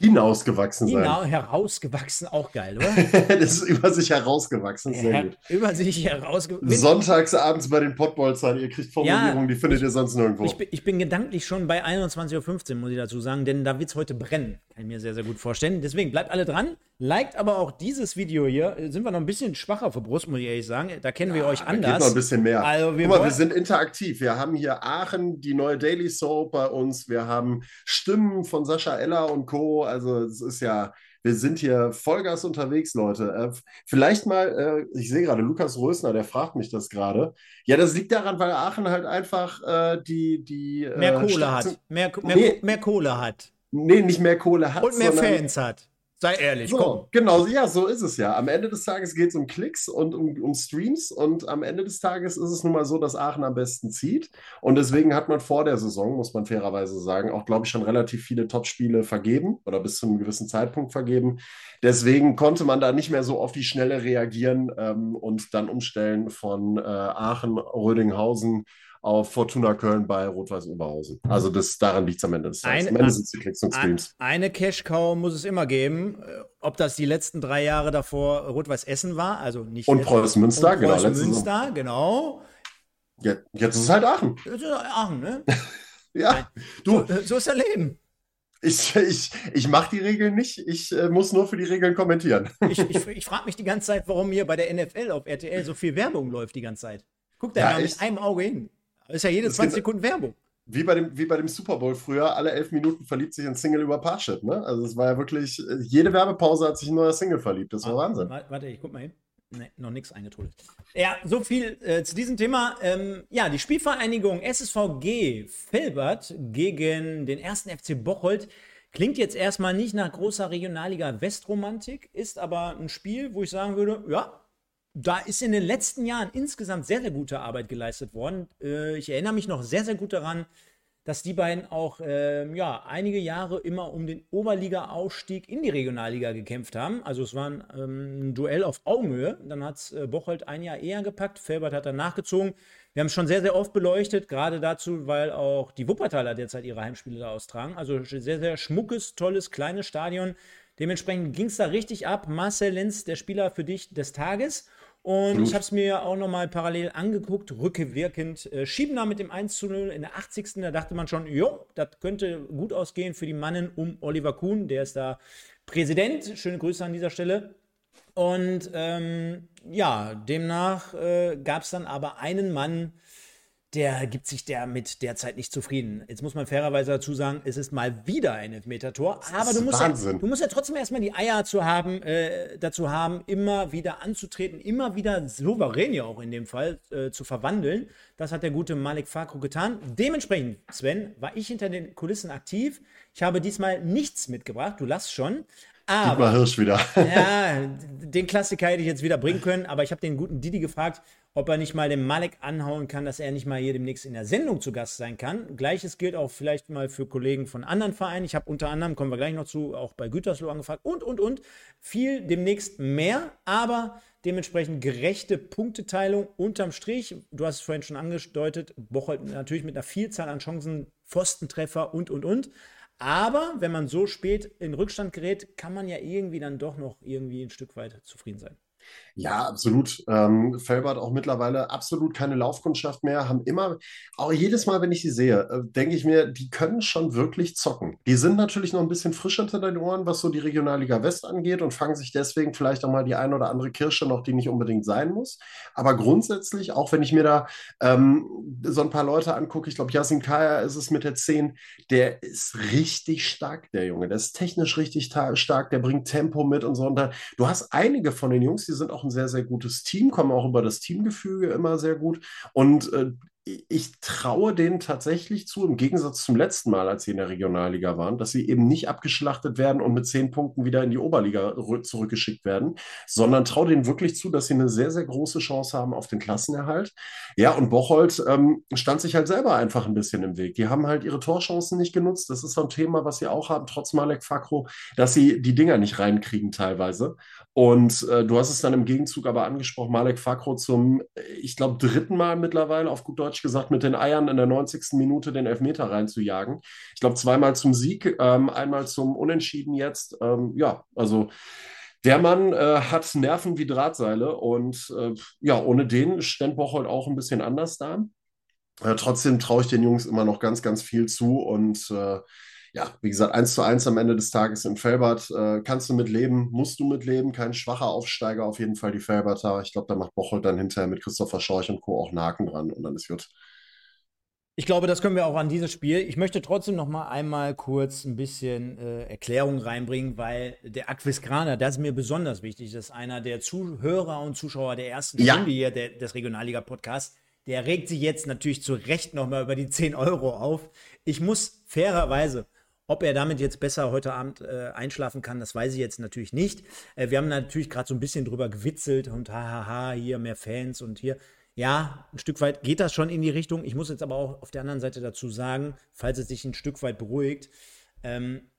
Hinausgewachsen sein. Genau, herausgewachsen, auch geil, oder? das ist über sich herausgewachsen, sehr Her gut. Über sich herausgewachsen. Sonntags abends bei den Potbolzern, ihr kriegt Formulierungen, ja, die findet ich, ihr sonst nirgendwo. Ich bin, ich bin, gedanklich schon bei 21.15 Uhr, muss ich dazu sagen, denn da wird es heute brennen. Kann ich mir sehr, sehr gut vorstellen. Deswegen bleibt alle dran. Liked aber auch dieses Video hier. Sind wir noch ein bisschen schwacher für Brust, muss ich ehrlich sagen. Da kennen wir euch anders. Geht noch ein bisschen mehr. Also wir, Guck mal, wir sind interaktiv. Wir haben hier Aachen, die neue Daily Soap bei uns. Wir haben Stimmen von Sascha Eller und Co. Also es ist ja, wir sind hier Vollgas unterwegs, Leute. Äh, vielleicht mal, äh, ich sehe gerade Lukas Rösner, der fragt mich das gerade. Ja, das liegt daran, weil Aachen halt einfach äh, die, die mehr Kohle Stadt- hat. Mehr, mehr, Nee. mehr Kohle hat. Nee, nicht mehr Kohle hat, Und mehr Fans hat. Sei ehrlich, komm. So, genau, ja, so ist es ja. Am Ende des Tages geht es um Klicks und um, um Streams und am Ende des Tages ist es nun mal so, dass Aachen am besten zieht und deswegen hat man vor der Saison, muss man fairerweise sagen, auch, glaube ich, schon relativ viele Top-Spiele vergeben oder bis zu einem gewissen Zeitpunkt vergeben. Deswegen konnte man da nicht mehr so auf die Schnelle reagieren ähm, und dann umstellen von äh, Aachen, Rödinghausen auf Fortuna Köln bei Rot-Weiß Oberhausen. Also das, daran liegt es am Ende des Tages. Am Ende sind es die Klicks und Ein, Streams. eine Cash-Cow muss es immer geben. Äh, Ob das die letzten drei Jahre davor Rot-Weiß Essen war, also nicht. Und Preußen Münster, und genau, Preußen letzte Saison. Münster, genau. Ja, jetzt ist es halt Aachen. Das ist Aachen, ne? Ja, du, So, so ist das Leben. ich, ich, ich mache die Regeln nicht. Ich äh, muss nur für die Regeln kommentieren. Ich, ich, ich frage mich die ganze Zeit, warum hier bei der NFL auf RTL so viel Werbung läuft die ganze Zeit. Guck da Ja, mit einem Auge hin. Das ist ja jede Das 20 geht- Sekunden Werbung. Wie bei dem, wie bei dem Super Bowl früher, alle elf Minuten verliebt sich ein Single über Parship. Ne? Also es war ja wirklich, äh, jede Werbepause hat sich ein neuer Single verliebt. Das war Wahnsinn. Warte, ich guck mal hin. Nee, noch nichts eingetrudelt. Ja, so viel äh, zu diesem Thema. Ähm, ja, die Spielvereinigung SSVG Felbert gegen den ersten FC Bocholt klingt jetzt erstmal nicht nach großer Regionalliga Westromantik, ist aber ein Spiel, wo ich sagen würde, ja, da ist in den letzten Jahren insgesamt sehr, sehr gute Arbeit geleistet worden. Äh, ich erinnere mich noch sehr, sehr gut daran, dass die beiden auch ähm, ja, einige Jahre immer um den Oberliga-Aufstieg in die Regionalliga gekämpft haben. Also es war ein, ähm, Duell auf Augenhöhe. Dann hat es äh, Bocholt ein Jahr eher gepackt, Felbert hat dann nachgezogen. Wir haben es schon sehr, sehr oft beleuchtet, gerade dazu, weil auch die Wuppertaler derzeit ihre Heimspiele da austragen. Also sehr, sehr schmuckes, tolles, kleines Stadion. Dementsprechend ging es da richtig ab. Marcel Lenz, der Spieler für dich des Tages. Und ich habe es mir auch nochmal parallel angeguckt, rückwirkend. Äh, Schiebner mit dem 1 zu 0 in der 80. Da dachte man schon, jo, das könnte gut ausgehen für die Mannen um Oliver Kuhn. Der ist da Präsident. Schöne Grüße an dieser Stelle. Und ähm, ja, demnach äh, gab es dann aber einen Mann, der gibt sich damit derzeit nicht zufrieden. Jetzt muss man fairerweise dazu sagen, es ist mal wieder ein Elfmeter-Tor, aber du musst, ja, du musst ja trotzdem erstmal die Eier zu haben, äh, dazu haben, immer wieder anzutreten, immer wieder souverän ja auch in dem Fall äh, zu verwandeln. Das hat der gute Malik Fakro getan. Dementsprechend, Sven, war ich hinter den Kulissen aktiv. Ich habe diesmal nichts mitgebracht, du lachst schon. Aber Dietmar Hirsch wieder. ja, den Klassiker hätte ich jetzt wieder bringen können, aber ich habe den guten Didi gefragt, ob er nicht mal den Malek anhauen kann, dass er nicht mal hier demnächst in der Sendung zu Gast sein kann. Gleiches gilt auch vielleicht mal für Kollegen von anderen Vereinen. Ich habe unter anderem, kommen wir gleich noch zu, auch bei Gütersloh angefragt und, und, und. Viel demnächst mehr, aber dementsprechend gerechte Punkteteilung unterm Strich. Du hast es vorhin schon angedeutet, Bocholt natürlich mit einer Vielzahl an Chancen, Pfostentreffer und, und, und. Aber wenn man so spät in Rückstand gerät, kann man ja irgendwie dann doch noch irgendwie ein Stück weit zufrieden sein. Ja, absolut. Ähm, Felbert auch mittlerweile absolut keine Laufkundschaft mehr, haben immer, auch jedes Mal, wenn ich sie sehe, äh, denke ich mir, die können schon wirklich zocken. Die sind natürlich noch ein bisschen frisch hinter den Ohren, was so die Regionalliga West angeht und fangen sich deswegen vielleicht auch mal die ein oder andere Kirsche noch, die nicht unbedingt sein muss. Aber grundsätzlich, auch wenn ich mir da ähm, so ein paar Leute angucke, ich glaube, Yasin Kaya ist es mit der 10, der ist richtig stark, der Junge. Der ist technisch richtig ta- stark, der bringt Tempo mit und so. Und da, du hast einige von den Jungs, die sind auch ein sehr, sehr gutes Team, kommen auch über das Teamgefüge immer sehr gut. Und äh, ich traue denen tatsächlich zu, im Gegensatz zum letzten Mal, als sie in der Regionalliga waren, dass sie eben nicht abgeschlachtet werden und mit zehn Punkten wieder in die Oberliga rü- zurückgeschickt werden, sondern traue denen wirklich zu, dass sie eine sehr, sehr große Chance haben auf den Klassenerhalt. Ja, und Bocholt ähm, stand sich halt selber einfach ein bisschen im Weg. Die haben halt ihre Torchancen nicht genutzt. Das ist so ein Thema, was sie auch haben, trotz Malek Fakro, dass sie die Dinger nicht reinkriegen teilweise. Und äh, du hast es dann im Gegenzug aber angesprochen, Malek Fakro zum, äh, ich glaube, dritten Mal mittlerweile, auf gut Deutsch gesagt, mit den Eiern in der 90. Minute den Elfmeter reinzujagen. Ich glaube, zweimal zum Sieg, ähm, einmal zum Unentschieden jetzt. Ähm, ja, also der Mann äh, hat Nerven wie Drahtseile und äh, ja, ohne den stand Bocholt auch ein bisschen anders da. Äh, trotzdem traue ich den Jungs immer noch ganz, ganz viel zu und äh, ja, wie gesagt, 1 zu 1 am Ende des Tages in Felbert. Äh, kannst du mit leben, musst du mit leben. Kein schwacher Aufsteiger, auf jeden Fall die Felberter. Ich glaube, da macht Bocholt dann hinterher mit Christopher Schorch und Co. auch einen Haken dran und dann ist gut. Ich glaube, das können wir auch an dieses Spiel. Ich möchte trotzdem noch mal einmal kurz ein bisschen äh, Erklärung reinbringen, weil der Aquisgraner, das ist mir besonders wichtig, das ist einer der Zuhörer und Zuschauer der ersten Ja. Stunde hier der, des Regionalliga-Podcasts. Der regt sich jetzt natürlich zu Recht noch mal über die 10 Euro auf. Ich muss fairerweise, ob er damit jetzt besser heute Abend äh, einschlafen kann, das weiß ich jetzt natürlich nicht. Äh, wir haben natürlich gerade so ein bisschen drüber gewitzelt und hahaha, hier mehr Fans und hier. Ja, ein Stück weit geht das schon in die Richtung. Ich muss jetzt aber auch auf der anderen Seite dazu sagen, falls es sich ein Stück weit beruhigt, ähm,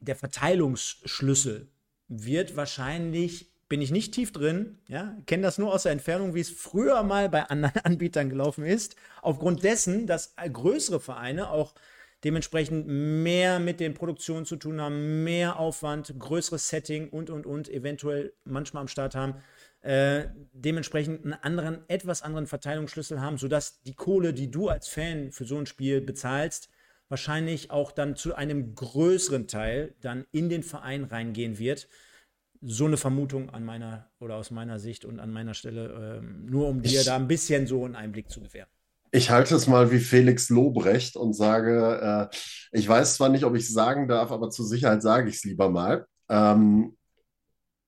der Verteilungsschlüssel wird wahrscheinlich, bin ich nicht tief drin, ja, kenne das nur aus der Entfernung, wie es früher mal bei anderen Anbietern gelaufen ist. Aufgrund dessen, dass größere Vereine auch dementsprechend mehr mit den Produktionen zu tun haben, mehr Aufwand, größeres Setting und und und eventuell manchmal am Start haben, äh, dementsprechend einen anderen, etwas anderen Verteilungsschlüssel haben, sodass die Kohle, die du als Fan für so ein Spiel bezahlst, wahrscheinlich auch dann zu einem größeren Teil dann in den Verein reingehen wird. So eine Vermutung an meiner oder aus meiner Sicht und an meiner Stelle, ähm, nur um dir da ein bisschen so einen Einblick zu gewähren. Ich halte es mal wie Felix Lobrecht und sage, äh, ich weiß zwar nicht, ob ich es sagen darf, aber zur Sicherheit sage ich es lieber mal. Ähm,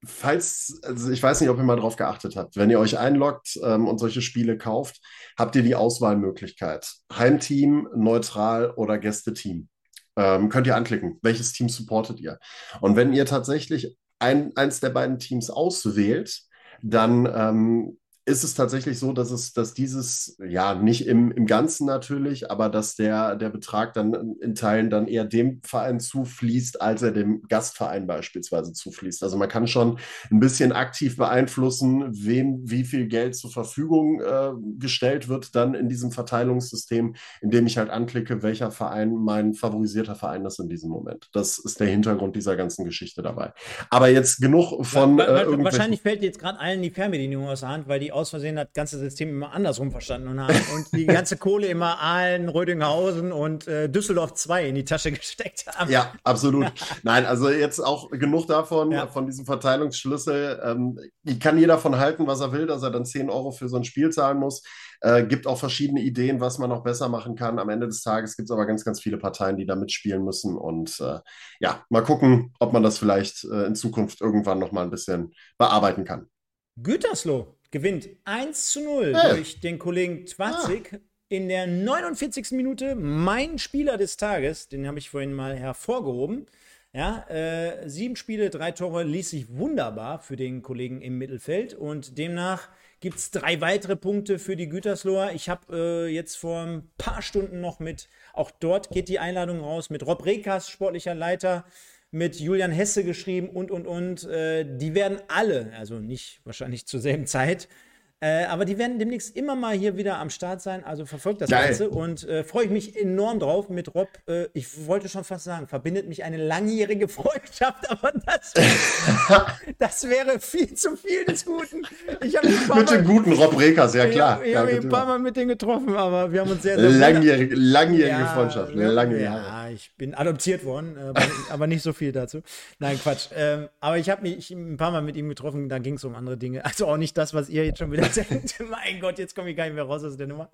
falls, also ich weiß nicht, ob ihr mal drauf geachtet habt, wenn ihr euch einloggt ähm, und solche Spiele kauft, habt ihr die Auswahlmöglichkeit. Heimteam, neutral oder Gästeteam. Ähm, könnt ihr anklicken, welches Team supportet ihr. Und wenn ihr tatsächlich ein, eins der beiden Teams auswählt, dann ähm, ist es tatsächlich so, dass es, dass dieses, ja, nicht im, im Ganzen natürlich, aber dass der, der Betrag dann in Teilen dann eher dem Verein zufließt, als er dem Gastverein beispielsweise zufließt. Also man kann schon ein bisschen aktiv beeinflussen, wem wie viel Geld zur Verfügung äh, gestellt wird, dann in diesem Verteilungssystem, indem ich halt anklicke, welcher Verein mein favorisierter Verein ist in diesem Moment. Das ist der Hintergrund dieser ganzen Geschichte dabei. Aber jetzt genug von Wa- äh, wahrscheinlich fällt jetzt gerade allen die Fernbedienung aus der Hand, weil die aus Versehen das ganze System immer andersrum verstanden und haben und die ganze Kohle immer Aalen, Rödinghausen und äh, Düsseldorf 2 in die Tasche gesteckt haben. Ja, absolut. Nein, also jetzt auch genug davon, Ja. von diesem Verteilungsschlüssel. Ähm, kann jeder von halten, was er will, dass er dann 10 Euro für so ein Spiel zahlen muss. Äh, gibt auch verschiedene Ideen, was man noch besser machen kann. Am Ende des Tages gibt es aber ganz, ganz viele Parteien, die da mitspielen müssen. Und äh, ja, mal gucken, ob man das vielleicht äh, in Zukunft irgendwann noch mal ein bisschen bearbeiten kann. Gütersloh gewinnt 1 zu 0 Hey. durch den Kollegen Twatzig in der 49. Minute. Mein Spieler des Tages, den habe ich vorhin mal hervorgehoben. Ja, äh, sieben Spiele, drei Tore ließ sich wunderbar für den Kollegen im Mittelfeld und demnach gibt es drei weitere Punkte für die Gütersloher. Ich habe äh, jetzt vor ein paar Stunden noch mit, auch dort geht die Einladung raus, mit Rob Rekas, sportlicher Leiter, mit Julian Hesse geschrieben und, und, und. Äh, die werden alle, also nicht wahrscheinlich zur selben Zeit, äh, aber die werden demnächst immer mal hier wieder am Start sein. Also verfolgt das Geil. Ganze und äh, freue ich mich enorm drauf mit Rob. Äh, ich wollte schon fast sagen, verbindet mich eine langjährige Freundschaft, aber das, das wäre viel zu viel des Guten. Ich Mit dem guten Rob Rekers, ja klar. Ich Gar habe mich ein paar. Mal mit denen getroffen, aber wir haben uns sehr, sehr Langjährige, langjährige ja, Freundschaft. ja, Lange Jahre. Ja, ich bin adoptiert worden, äh, aber, aber nicht so viel dazu. Nein, Quatsch. Ähm, aber ich habe mich ein paar Mal mit ihm getroffen, da ging es um andere Dinge. Also auch nicht das, was ihr jetzt schon wieder denkt. mein Gott, jetzt komme ich gar nicht mehr raus aus der Nummer.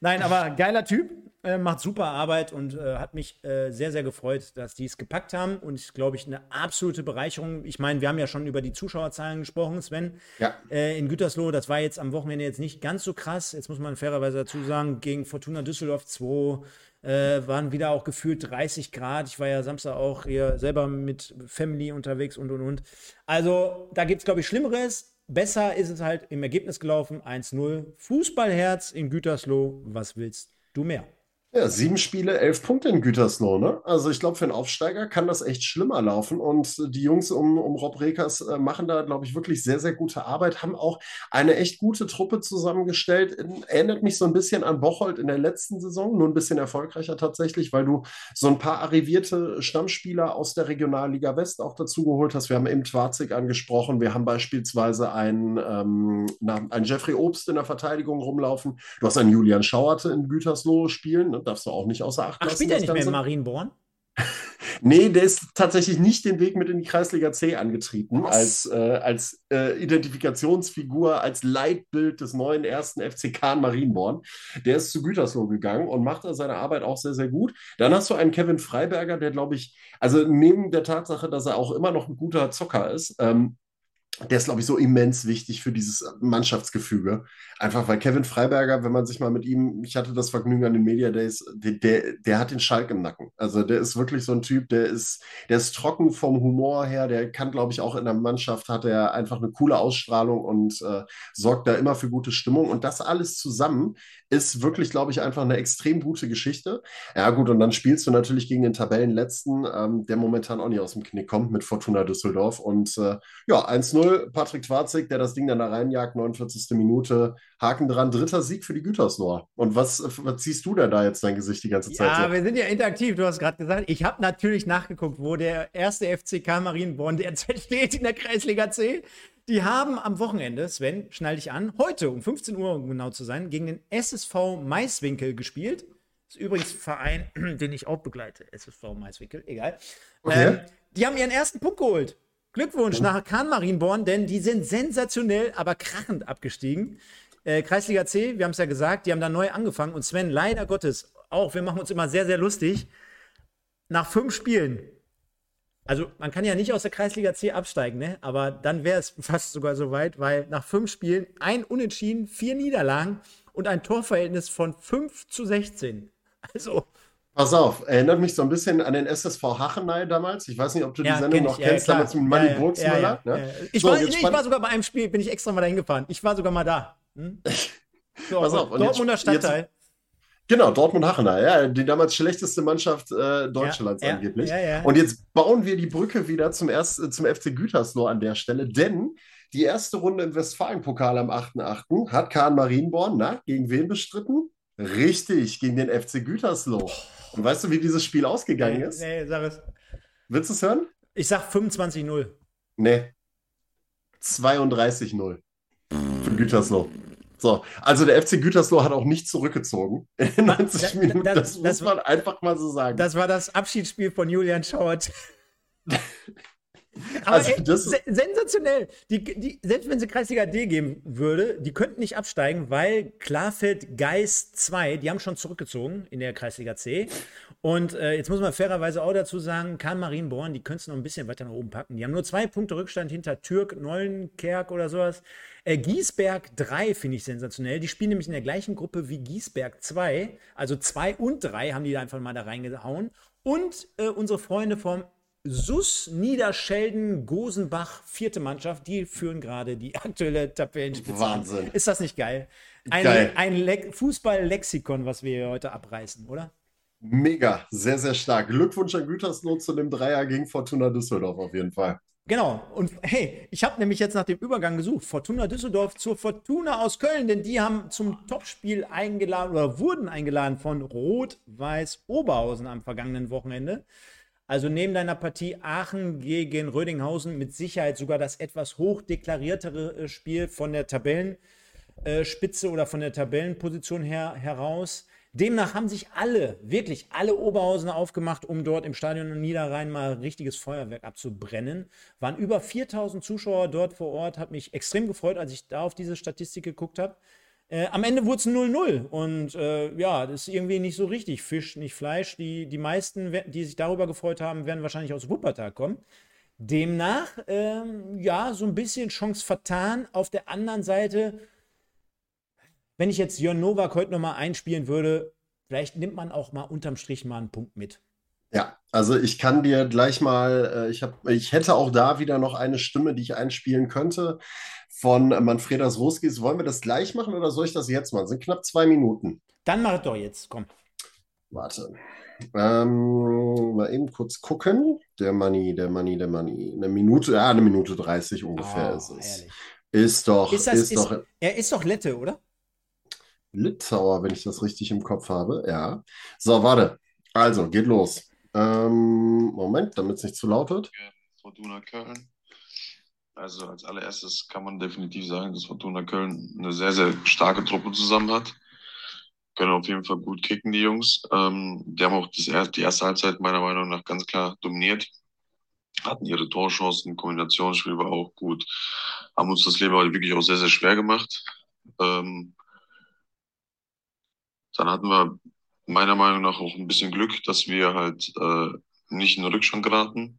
Nein, aber geiler Typ, äh, macht super Arbeit und äh, hat mich äh, sehr, sehr gefreut, dass die es gepackt haben. Und ist, glaube ich, eine absolute Bereicherung. Ich meine, wir haben ja schon über die Zuschauerzahlen gesprochen, Sven. Ja. Äh, in Gütersloh, das war jetzt am Wochenende jetzt nicht ganz so krass. Jetzt muss man fairerweise dazu sagen, gegen Fortuna Düsseldorf 2 äh, waren wieder auch gefühlt 30 Grad. Ich war ja Samstag auch hier selber mit Family unterwegs und und und. Also da gibt es, glaube ich, Schlimmeres. Besser ist es halt im Ergebnis gelaufen, 1-0. Fußballherz in Gütersloh. Was willst du mehr? Ja, sieben Spiele, elf Punkte in Gütersloh, ne? Also ich glaube, für einen Aufsteiger kann das echt schlimmer laufen. Und die Jungs um, um Rob Rekers äh, machen da, glaube ich, wirklich sehr, sehr gute Arbeit, haben auch eine echt gute Truppe zusammengestellt. In, erinnert mich so ein bisschen an Bocholt in der letzten Saison, nur ein bisschen erfolgreicher tatsächlich, weil du so ein paar arrivierte Stammspieler aus der Regionalliga West auch dazu geholt hast. Wir haben eben Twarzig angesprochen, wir haben beispielsweise einen, ähm, einen Jeffrey Obst in der Verteidigung rumlaufen. Du hast einen Julian Schauerte in Gütersloh spielen, ne? Darfst du auch nicht außer Acht Ach, lassen. spielt er nicht mehr in. Marienborn? Nee, der ist tatsächlich nicht den Weg mit in die Kreisliga C angetreten, Was? als, äh, als äh, Identifikationsfigur, als Leitbild des neuen ersten FC Kahn Marienborn. Der ist zu Gütersloh gegangen und macht da seine Arbeit auch sehr, sehr gut. Dann hast du einen Kevin Freiberger, der, glaube ich, also neben der Tatsache, dass er auch immer noch ein guter Zocker ist, ähm, der ist, glaube ich, so immens wichtig für dieses Mannschaftsgefüge. Einfach weil Kevin Freiberger, wenn man sich mal mit ihm, ich hatte das Vergnügen an den Media Days, der, der, der, hat den Schalk im Nacken. Also der ist wirklich so ein Typ, der ist, der ist trocken vom Humor her, der kann, glaube ich, auch in der Mannschaft hat er einfach eine coole Ausstrahlung und äh, sorgt da immer für gute Stimmung. Und das alles zusammen ist wirklich, glaube ich, einfach eine extrem gute Geschichte. Ja, gut, und dann spielst du natürlich gegen den Tabellenletzten, ähm, der momentan auch nicht aus dem Knick kommt mit Fortuna Düsseldorf. Und äh, ja, 1-0, Patrick Twarzig, der das Ding dann da reinjagt, 49. Minute, Haken dran, dritter Sieg für die Gütersloher. Und was, was ziehst du denn da jetzt dein Gesicht die ganze Zeit? Ja, so? wir sind ja interaktiv, du hast gerade gesagt. Ich habe natürlich nachgeguckt, wo der erste FCK Marienborn derzeit steht in der Kreisliga C. Die haben am Wochenende, Sven, schnall dich an, heute um 15 Uhr, um genau zu sein, gegen den SSV Maiswinkel gespielt. Das ist übrigens ein Verein, den ich auch begleite. SSV Maiswinkel, egal. Okay. Ähm, die haben ihren ersten Punkt geholt. Glückwunsch oh. nach Kahn Marienborn, denn die sind sensationell, aber krachend abgestiegen. Äh, Kreisliga C, wir haben es ja gesagt, die haben da neu angefangen. Und Sven, leider Gottes, auch, wir machen uns immer sehr, sehr lustig. Nach fünf Spielen also man kann ja nicht aus der Kreisliga C absteigen, ne? aber dann wäre es fast sogar so weit, weil nach fünf Spielen ein Unentschieden, vier Niederlagen und ein Torverhältnis von 5 zu 16. Also. Pass auf, erinnert mich so ein bisschen an den SSV Hachenay damals. Ich weiß nicht, ob du ja, die Sendung noch ich, kennst, ja, damals mit Manny ja, Burgsmüller. Ja, ne? ich, so, war, nee, ich war sogar bei einem Spiel, bin ich extra mal dahin gefahren. Ich war sogar mal da. Hm? So, Pass auf, Dortmunder jetzt, Stadtteil. Jetzt, Genau, Dortmund-Hachener, ja, die damals schlechteste Mannschaft äh, Deutschlands ja, angeblich. Ja, und jetzt bauen wir die Brücke wieder zum, erst, zum FC Gütersloh an der Stelle, denn die erste Runde im Westfalen-Pokal am 8.8. hat Kahn Marienborn na, gegen wen bestritten? Richtig, gegen den FC Gütersloh. Und weißt du, wie dieses Spiel ausgegangen nee, ist? Nee, sag es. Willst du es hören? Ich sag 25-0. Nee. 32-0 für Gütersloh. So, also der FC Gütersloh hat auch nicht zurückgezogen in 90 das, Minuten. Das, das, das, muss man einfach mal so sagen. Das war das Abschiedsspiel von Julian Schauert. Aber also, ey, das sensationell. Die, die, selbst wenn sie Kreisliga D geben würde, die könnten nicht absteigen, weil Klarfeld Geist 2, die haben schon zurückgezogen in der Kreisliga C. Und äh, jetzt muss man fairerweise auch dazu sagen, Kahn Marienborn, die können es noch ein bisschen weiter nach oben packen. Die haben nur zwei Punkte Rückstand hinter Türk, Neuenkerk oder sowas. Äh, Giesberg 3 finde ich sensationell. Die spielen nämlich in der gleichen Gruppe wie Giesberg 2. Also 2 und 3 haben die da einfach mal da reingehauen. Und äh, unsere Freunde vom SUS Niederschelden Gosenbach, vierte Mannschaft, die führen gerade die aktuelle Tabellenspitze. Wahnsinn. Ist das nicht geil? Ein, geil. ein Le Fußball-Lexikon, was wir heute abreißen, oder? Mega, sehr, sehr stark. Glückwunsch an Gütersloh zu dem Dreier gegen Fortuna Düsseldorf auf jeden Fall. Genau. Und hey, ich habe nämlich jetzt nach dem Übergang gesucht. Fortuna Düsseldorf zur Fortuna aus Köln, denn die haben zum Topspiel eingeladen oder wurden eingeladen von Rot-Weiß Oberhausen am vergangenen Wochenende. Also neben deiner Partie Aachen gegen Rödinghausen mit Sicherheit sogar das etwas hochdeklariertere äh, Spiel von der Tabellenspitze oder von der Tabellenposition her heraus. Demnach haben sich alle, wirklich alle Oberhausener aufgemacht, um dort im Stadion Niederrhein mal richtiges Feuerwerk abzubrennen. Waren über 4000 Zuschauer dort vor Ort. Hat mich extrem gefreut, als ich da auf diese Statistik geguckt habe. Äh, am Ende wurde es 0-0 und äh, ja, das ist irgendwie nicht so richtig Fisch, nicht Fleisch. Die, die meisten, die sich darüber gefreut haben, werden wahrscheinlich aus Wuppertal kommen. Demnach, ähm, ja, so ein bisschen Chance vertan. Auf der anderen Seite, wenn ich jetzt Jörn Nowak heute nochmal einspielen würde, vielleicht nimmt man auch mal unterm Strich mal einen Punkt mit. Ja, also ich kann dir gleich mal, äh, ich, hab, ich hätte auch da wieder noch eine Stimme, die ich einspielen könnte von Manfreda Sroskis. Wollen wir das gleich machen oder soll ich das jetzt machen? Das sind knapp zwei Minuten. Dann mach es doch jetzt, komm. Warte. Ähm, mal eben kurz gucken. Der Money, der Money, der Money. Eine Minute, ja, eine Minute 30 ungefähr oh, ist es. Ehrlich. Ist doch, ist, das, ist, ist doch. Er ist doch Lette, oder? Litauer, wenn ich das richtig im Kopf habe, ja. So, warte. Also, geht los. Ähm, Moment, damit es nicht zu laut wird. Fortuna Köln. Also als allererstes kann man definitiv sagen, dass Fortuna Köln eine sehr, sehr starke Truppe zusammen hat. können auf jeden Fall gut kicken, die Jungs. Ähm, die haben auch das, die erste Halbzeit meiner Meinung nach ganz klar dominiert. Hatten ihre Torchancen, Kombinationsspiel war auch gut. Haben uns das Leben halt wirklich auch sehr, sehr schwer gemacht. Ähm, dann hatten wir meiner Meinung nach auch ein bisschen Glück, dass wir halt äh, nicht in den Rückstand geraten.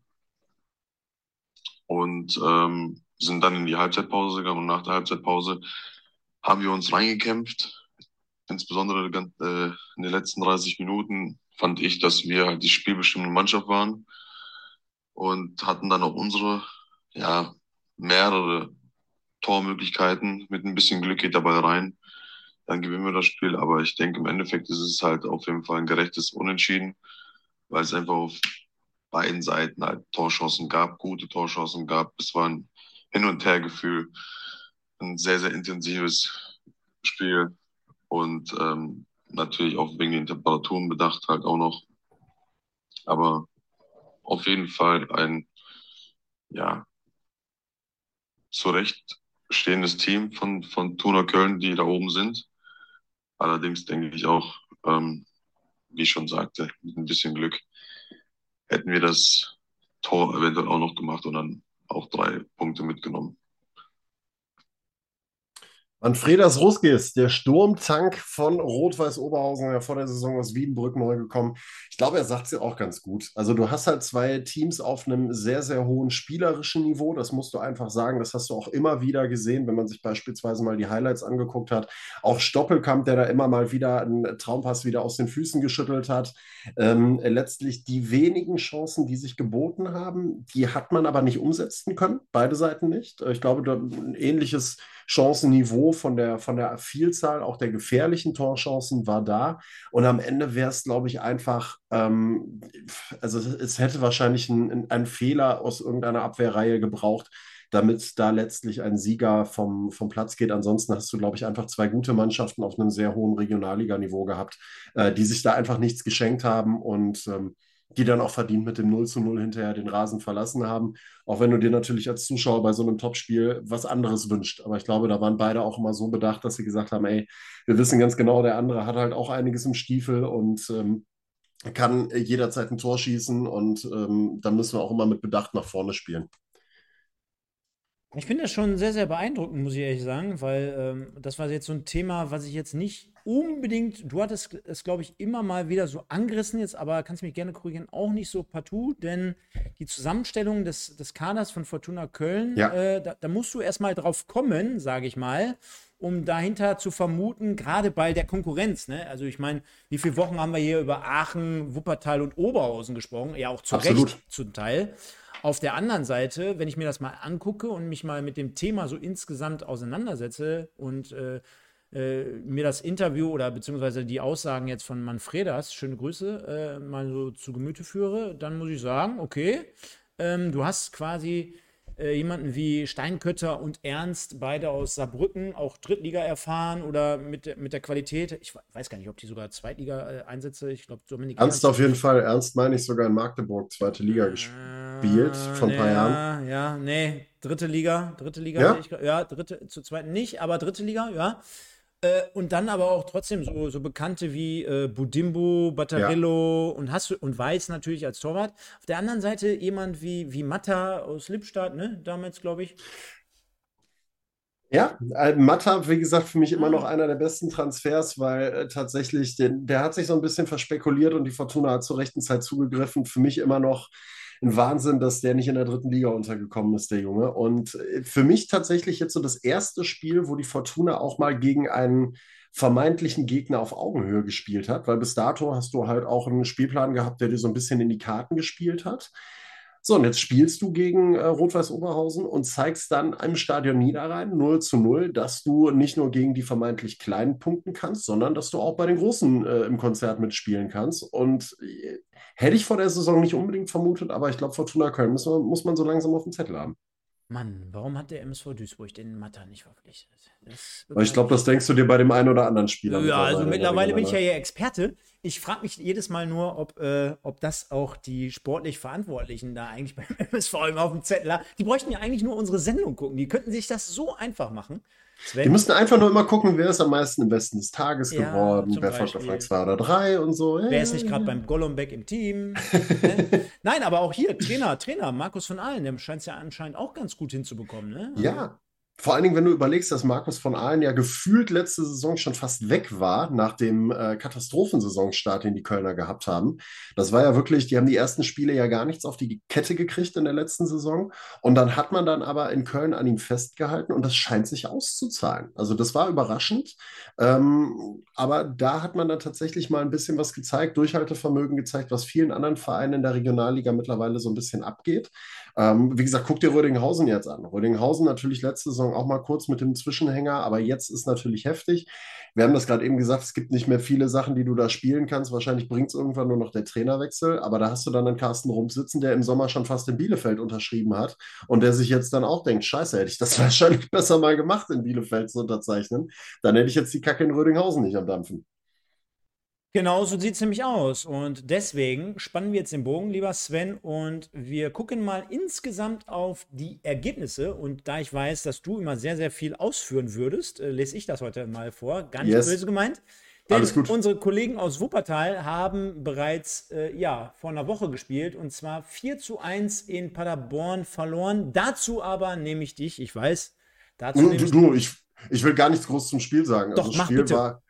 Und ähm, sind dann in die Halbzeitpause gegangen und nach der Halbzeitpause haben wir uns reingekämpft. Insbesondere äh, in den letzten 30 Minuten fand ich, dass wir halt die spielbestimmende Mannschaft waren und hatten dann auch unsere, ja, mehrere Tormöglichkeiten. Mit ein bisschen Glück geht dabei rein. Dann gewinnen wir das Spiel. Aber ich denke, im Endeffekt ist es halt auf jeden Fall ein gerechtes Unentschieden, weil es einfach auf beiden Seiten halt Torchancen gab, gute Torchancen gab. Es war ein Hin- und Her-Gefühl, ein sehr, sehr intensives Spiel und ähm, natürlich auch wegen den Temperaturen bedacht halt auch noch. Aber auf jeden Fall ein, ja, zurecht stehendes Team von, von Tuna Köln, die da oben sind. Allerdings denke ich auch, ähm, wie ich schon sagte, mit ein bisschen Glück hätten wir das Tor eventuell auch noch gemacht und dann auch drei Punkte mitgenommen. Manfredas Ruskis, der Sturmtank von Rot-Weiß Oberhausen, ja vor der Saison aus Wiedenbrück neu gekommen. Ich glaube, er sagt es ja auch ganz gut. Also du hast halt zwei Teams auf einem sehr, sehr hohen spielerischen Niveau. Das musst du einfach sagen. Das hast du auch immer wieder gesehen, wenn man sich beispielsweise mal die Highlights angeguckt hat. Auch Stoppelkamp, der da immer mal wieder einen Traumpass wieder aus den Füßen geschüttelt hat. Ähm, letztlich die wenigen Chancen, die sich geboten haben, die hat man aber nicht umsetzen können. Beide Seiten nicht. Ich glaube, ein ähnliches Chancenniveau von der, von der Vielzahl auch der gefährlichen Torchancen war da. Und am Ende wäre es, glaube ich, einfach, ähm, also es hätte wahrscheinlich ein, ein Fehler aus irgendeiner Abwehrreihe gebraucht, damit da letztlich ein Sieger vom, vom Platz geht. Ansonsten hast du, glaube ich, einfach zwei gute Mannschaften auf einem sehr hohen Regionalliganiveau gehabt, äh, die sich da einfach nichts geschenkt haben und ähm, die dann auch verdient mit dem 0 zu 0 hinterher den Rasen verlassen haben. Auch wenn du dir natürlich als Zuschauer bei so einem Topspiel was anderes wünscht. Aber ich glaube, da waren beide auch immer so bedacht, dass sie gesagt haben, ey, wir wissen ganz genau, der andere hat halt auch einiges im Stiefel und ähm, kann jederzeit ein Tor schießen und ähm, dann müssen wir auch immer mit Bedacht nach vorne spielen. Ich finde das schon sehr, sehr beeindruckend, muss ich ehrlich sagen, weil ähm, das war jetzt so ein Thema, was ich jetzt nicht unbedingt, du hattest es, glaube ich, immer mal wieder so angerissen jetzt, aber kannst mich gerne korrigieren, auch nicht so partout, denn die Zusammenstellung des, des Kaders von Fortuna Köln, ja. äh, da, da, musst du erstmal drauf kommen, sage ich mal, um dahinter zu vermuten, gerade bei der Konkurrenz. Ne? Also ich meine, wie viele Wochen haben wir hier über Aachen, Wuppertal und Oberhausen gesprochen? Ja, auch zu Absolut. Recht zum Teil. Auf der anderen Seite, wenn ich mir das mal angucke und mich mal mit dem Thema so insgesamt auseinandersetze und äh, äh, mir das Interview oder beziehungsweise die Aussagen jetzt von Manfredas, schöne Grüße, äh, mal so zu Gemüte führe, dann muss ich sagen, okay, ähm, du hast quasi äh, jemanden wie Steinkötter und Ernst, beide aus Saarbrücken, auch Drittliga erfahren oder mit, mit der Qualität. Ich weiß gar nicht, ob die sogar Zweitliga-Einsätze, ich glaube, Dominik. Ernst auf jeden Fall. Ernst meine ich sogar in Magdeburg, zweite Liga gespielt, äh, vor ein paar Jahren. Ja, nee, dritte Liga, dritte Liga, ja, ich, ja dritte, zur zweiten nicht, aber dritte Liga, ja. Äh, und dann aber auch trotzdem so, so Bekannte wie äh, Budimbo, Battarello ja. und, Hass, und Weiß natürlich als Torwart. Auf der anderen Seite jemand wie, wie Matta aus Lippstadt, ne? Damals, glaube ich. Ja, äh, Matta, wie gesagt, für mich immer noch einer der besten Transfers, weil äh, tatsächlich, den, der hat sich so ein bisschen verspekuliert und die Fortuna hat zur rechten Zeit zugegriffen. Für mich immer noch ein Wahnsinn, dass der nicht in der dritten Liga untergekommen ist, der Junge. Und äh, für mich tatsächlich jetzt so das erste Spiel, wo die Fortuna auch mal gegen einen vermeintlichen Gegner auf Augenhöhe gespielt hat, weil bis dato hast du halt auch einen Spielplan gehabt, der dir so ein bisschen in die Karten gespielt hat. So, und jetzt spielst du gegen äh, Rot-Weiß Oberhausen und zeigst dann im Stadion Niederrhein 0 zu 0, dass du nicht nur gegen die vermeintlich kleinen punkten kannst, sondern dass du auch bei den Großen äh, im Konzert mitspielen kannst. Und äh, hätte ich vor der Saison nicht unbedingt vermutet, aber ich glaube, Fortuna Köln muss man, muss man so langsam auf dem Zettel haben. Mann, warum hat der MSV Duisburg den Matter nicht verpflichtet? ich glaube, das denkst du dir bei dem einen oder anderen Spieler. Ja, also mittlerweile bin ich ja hier Experte. Ich frage mich jedes Mal nur, ob, äh, ob das auch die sportlich Verantwortlichen da eigentlich beim MSV immer auf dem Zettel haben. Die bräuchten ja eigentlich nur unsere Sendung gucken. Die könnten sich das so einfach machen. Sven? Die müssten einfach nur immer gucken, wer ist am meisten im Westen des Tages ja, geworden, wer folgt auf Rang 2 oder 3 und so. Ja, wer ist nicht gerade beim Golombek im Team? ne? Nein, aber auch hier, Trainer, Trainer, Markus von Allen, der scheint es ja anscheinend auch ganz gut hinzubekommen. Ne? Ja, vor allen Dingen, wenn du überlegst, dass Markus von Ahlen ja gefühlt letzte Saison schon fast weg war nach dem äh, Katastrophensaisonstart, den die Kölner gehabt haben. Das war ja wirklich, die haben die ersten Spiele ja gar nichts auf die Kette gekriegt in der letzten Saison. Und dann hat man dann aber in Köln an ihm festgehalten und das scheint sich auszuzahlen. Also das war überraschend. Ähm, aber da hat man dann tatsächlich mal ein bisschen was gezeigt, Durchhaltevermögen gezeigt, was vielen anderen Vereinen in der Regionalliga mittlerweile so ein bisschen abgeht. Ähm, wie gesagt, guck dir Rödinghausen jetzt an. Rödinghausen natürlich letzte Saison auch mal kurz mit dem Zwischenhänger, aber jetzt ist natürlich heftig. Wir haben das gerade eben gesagt, es gibt nicht mehr viele Sachen, die du da spielen kannst. Wahrscheinlich bringt es irgendwann nur noch der Trainerwechsel, aber da hast du dann einen Carsten Rump sitzen, der im Sommer schon fast in Bielefeld unterschrieben hat und der sich jetzt dann auch denkt, scheiße, hätte ich das wahrscheinlich besser mal gemacht, in Bielefeld zu unterzeichnen. Dann hätte ich jetzt die Kacke in Rödinghausen nicht am Dampfen. Genau, so sieht es nämlich aus. Und deswegen spannen wir jetzt den Bogen, lieber Sven, und wir gucken mal insgesamt auf die Ergebnisse. Und da ich weiß, dass du immer sehr, sehr viel ausführen würdest, äh, lese ich das heute mal vor. Gar nicht yes. böse gemeint. Denn unsere Kollegen aus Wuppertal haben bereits äh, ja, vor einer Woche gespielt und zwar 4 zu 1 in Paderborn verloren. Dazu aber nehme ich dich, ich weiß. Dazu du, du, ich, ich will gar nichts groß zum Spiel sagen. Doch, also das Spiel bitte. war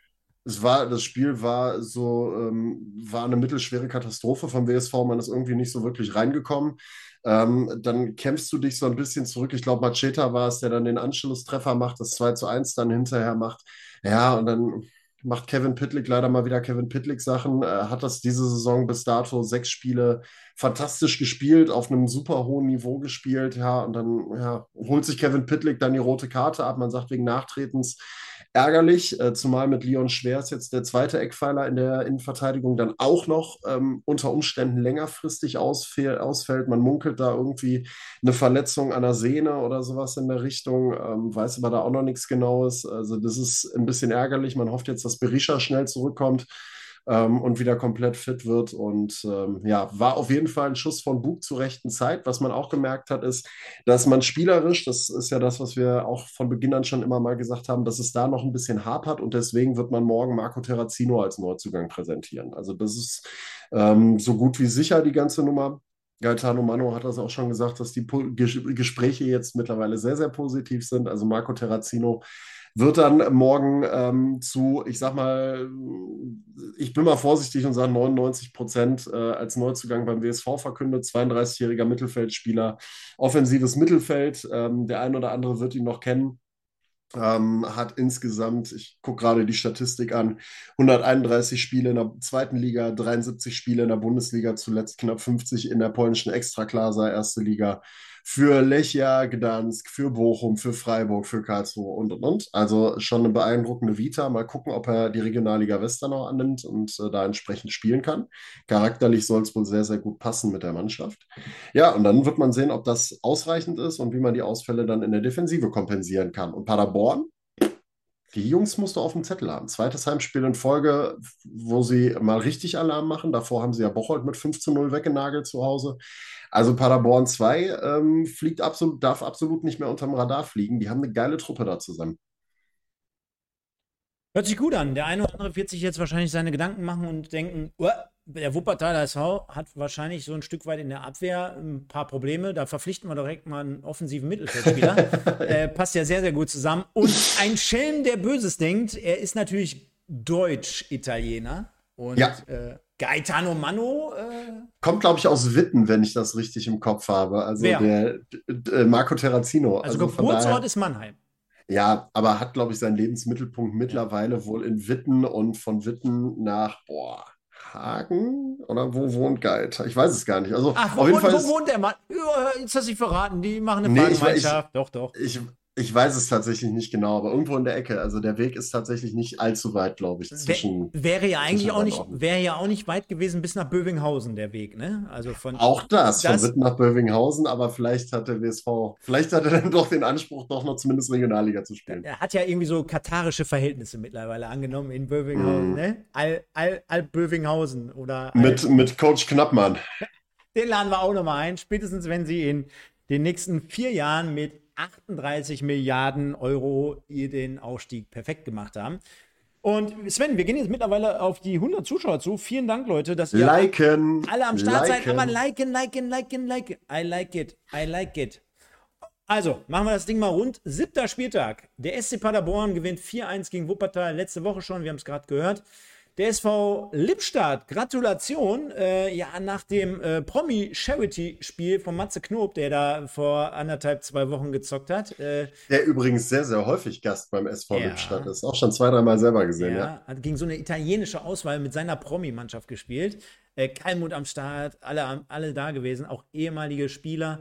es war, das Spiel war so, ähm, war eine mittelschwere Katastrophe vom WSV. Man ist irgendwie nicht so wirklich reingekommen. Ähm, dann kämpfst du dich so ein bisschen zurück. Ich glaube, Macheta war es, der dann den Anschlusstreffer macht, das 2 zu 1 dann hinterher macht. Ja, und dann macht Kevin Pitlick leider mal wieder Kevin Pitlick Sachen. Äh, hat das diese Saison bis dato sechs Spiele fantastisch gespielt, auf einem super hohen Niveau gespielt. Ja, und dann ja, holt sich Kevin Pitlick dann die rote Karte ab. Man sagt wegen Nachtretens ärgerlich, äh, zumal mit Leon Schwers jetzt der zweite Eckpfeiler in der Innenverteidigung dann auch noch ähm, unter Umständen längerfristig ausfällt. Man munkelt da irgendwie eine Verletzung an der Sehne oder sowas in der Richtung, ähm, weiß aber da auch noch nichts Genaues. Also das ist ein bisschen ärgerlich. Man hofft jetzt, dass Berisha schnell zurückkommt ähm, und wieder komplett fit wird. Und ähm, ja, war auf jeden Fall ein Schuss von Bug zur rechten Zeit. Was man auch gemerkt hat, ist, dass man spielerisch, das ist ja das, was wir auch von Beginn an schon immer mal gesagt haben, dass es da noch ein bisschen hapert und deswegen wird man morgen Marco Terrazino als Neuzugang präsentieren. Also das ist ähm, so gut wie sicher die ganze Nummer. Gaetano Mano hat das auch schon gesagt, dass die Gespräche jetzt mittlerweile sehr, sehr positiv sind. Also Marco Terrazino wird dann morgen ähm, zu, ich sag mal, ich bin mal vorsichtig und sage 99 Prozent äh, als Neuzugang beim WSV verkündet, 32-jähriger Mittelfeldspieler, offensives Mittelfeld. Ähm, der ein oder andere wird ihn noch kennen. Ähm, hat insgesamt, ich gucke gerade die Statistik an, 131 Spiele in der zweiten Liga, 73 Spiele in der Bundesliga, zuletzt knapp 50 in der polnischen Extraklasa, erste Liga für Lechia, Gdansk, für Bochum, für Freiburg, für Karlsruhe und und und. Also schon eine beeindruckende Vita. Mal gucken, ob er die Regionalliga West noch annimmt und äh, da entsprechend spielen kann. Charakterlich soll es wohl sehr, sehr gut passen mit der Mannschaft. Ja, und dann wird man sehen, ob das ausreichend ist und wie man die Ausfälle dann in der Defensive kompensieren kann. Und Paderborn, die Jungs musst du auf dem Zettel haben. Zweites Heimspiel in Folge, wo sie mal richtig Alarm machen. Davor haben sie ja Bocholt mit 15 0 weggenagelt zu Hause. Also Paderborn 2 ähm, fliegt absolut, darf absolut nicht mehr unterm Radar fliegen. Die haben eine geile Truppe da zusammen. Hört sich gut an. Der eine oder andere wird sich jetzt wahrscheinlich seine Gedanken machen und denken, oh, der Wuppertaler SV hat wahrscheinlich so ein Stück weit in der Abwehr ein paar Probleme. Da verpflichten wir direkt mal einen offensiven Mittelfeldspieler. äh, passt ja sehr, sehr gut zusammen. Und ein Schelm, der Böses denkt, er ist natürlich Deutsch-Italiener. Und ja. äh, Gaetano Mano. Äh Kommt, glaube ich, aus Witten, wenn ich das richtig im Kopf habe. Also Wer? der, der Marco Terrazino. Also, also Geburtsort ist Mannheim. Ja, aber hat, glaube ich, seinen Lebensmittelpunkt mittlerweile ja. wohl in Witten und von Witten nach, boah, Hagen? Oder wo wohnt Gaeta? Ich weiß es gar nicht. Also, Ach, wo, auf jeden Fall wo wohnt der Mann? Jetzt hast du dich verraten, die machen eine nee, Fahrgemeinschaft. Doch, doch. Ich, Ich weiß es tatsächlich nicht genau, aber irgendwo in der Ecke. Also der Weg ist tatsächlich nicht allzu weit, glaube ich, zwischen. wäre ja eigentlich auch nicht, wäre ja auch nicht weit gewesen bis nach Bövinghausen der Weg, ne? Also von. Auch das, das von Witten nach Bövinghausen, aber vielleicht hat der WSV, vielleicht hat er dann doch den Anspruch, doch noch zumindest Regionalliga zu spielen. Er hat ja irgendwie so katarische Verhältnisse mittlerweile angenommen in Bövinghausen, mm. ne? Al, Al, Al Bövinghausen oder. Al mit, mit Coach Knappmann. Den laden wir auch nochmal ein, spätestens wenn sie in den nächsten vier Jahren mit 38 Milliarden Euro ihr den Aufstieg perfekt gemacht haben. Und Sven, wir gehen jetzt mittlerweile auf die 100 Zuschauer zu. Vielen Dank, Leute, dass ihr liken, alle am Start liken. seid. Aber liken, liken, liken, liken. I like it. I like it. Also, machen wir das Ding mal rund. Siebter Spieltag. Der SC Paderborn gewinnt 4-1 gegen Wuppertal. Letzte Woche schon, wir haben es gerade gehört. Der SV Lippstadt, Gratulation, äh, ja, nach dem äh, Promi-Charity-Spiel von Matze Knob, der da vor anderthalb, zwei Wochen gezockt hat. Äh, der übrigens sehr, sehr häufig Gast beim SV ja. Lippstadt ist. Auch schon zwei, dreimal selber gesehen, ja. ja. Hat gegen so eine italienische Auswahl mit seiner Promi-Mannschaft gespielt. Äh, Kalmut am Start, alle, alle da gewesen, auch ehemalige Spieler.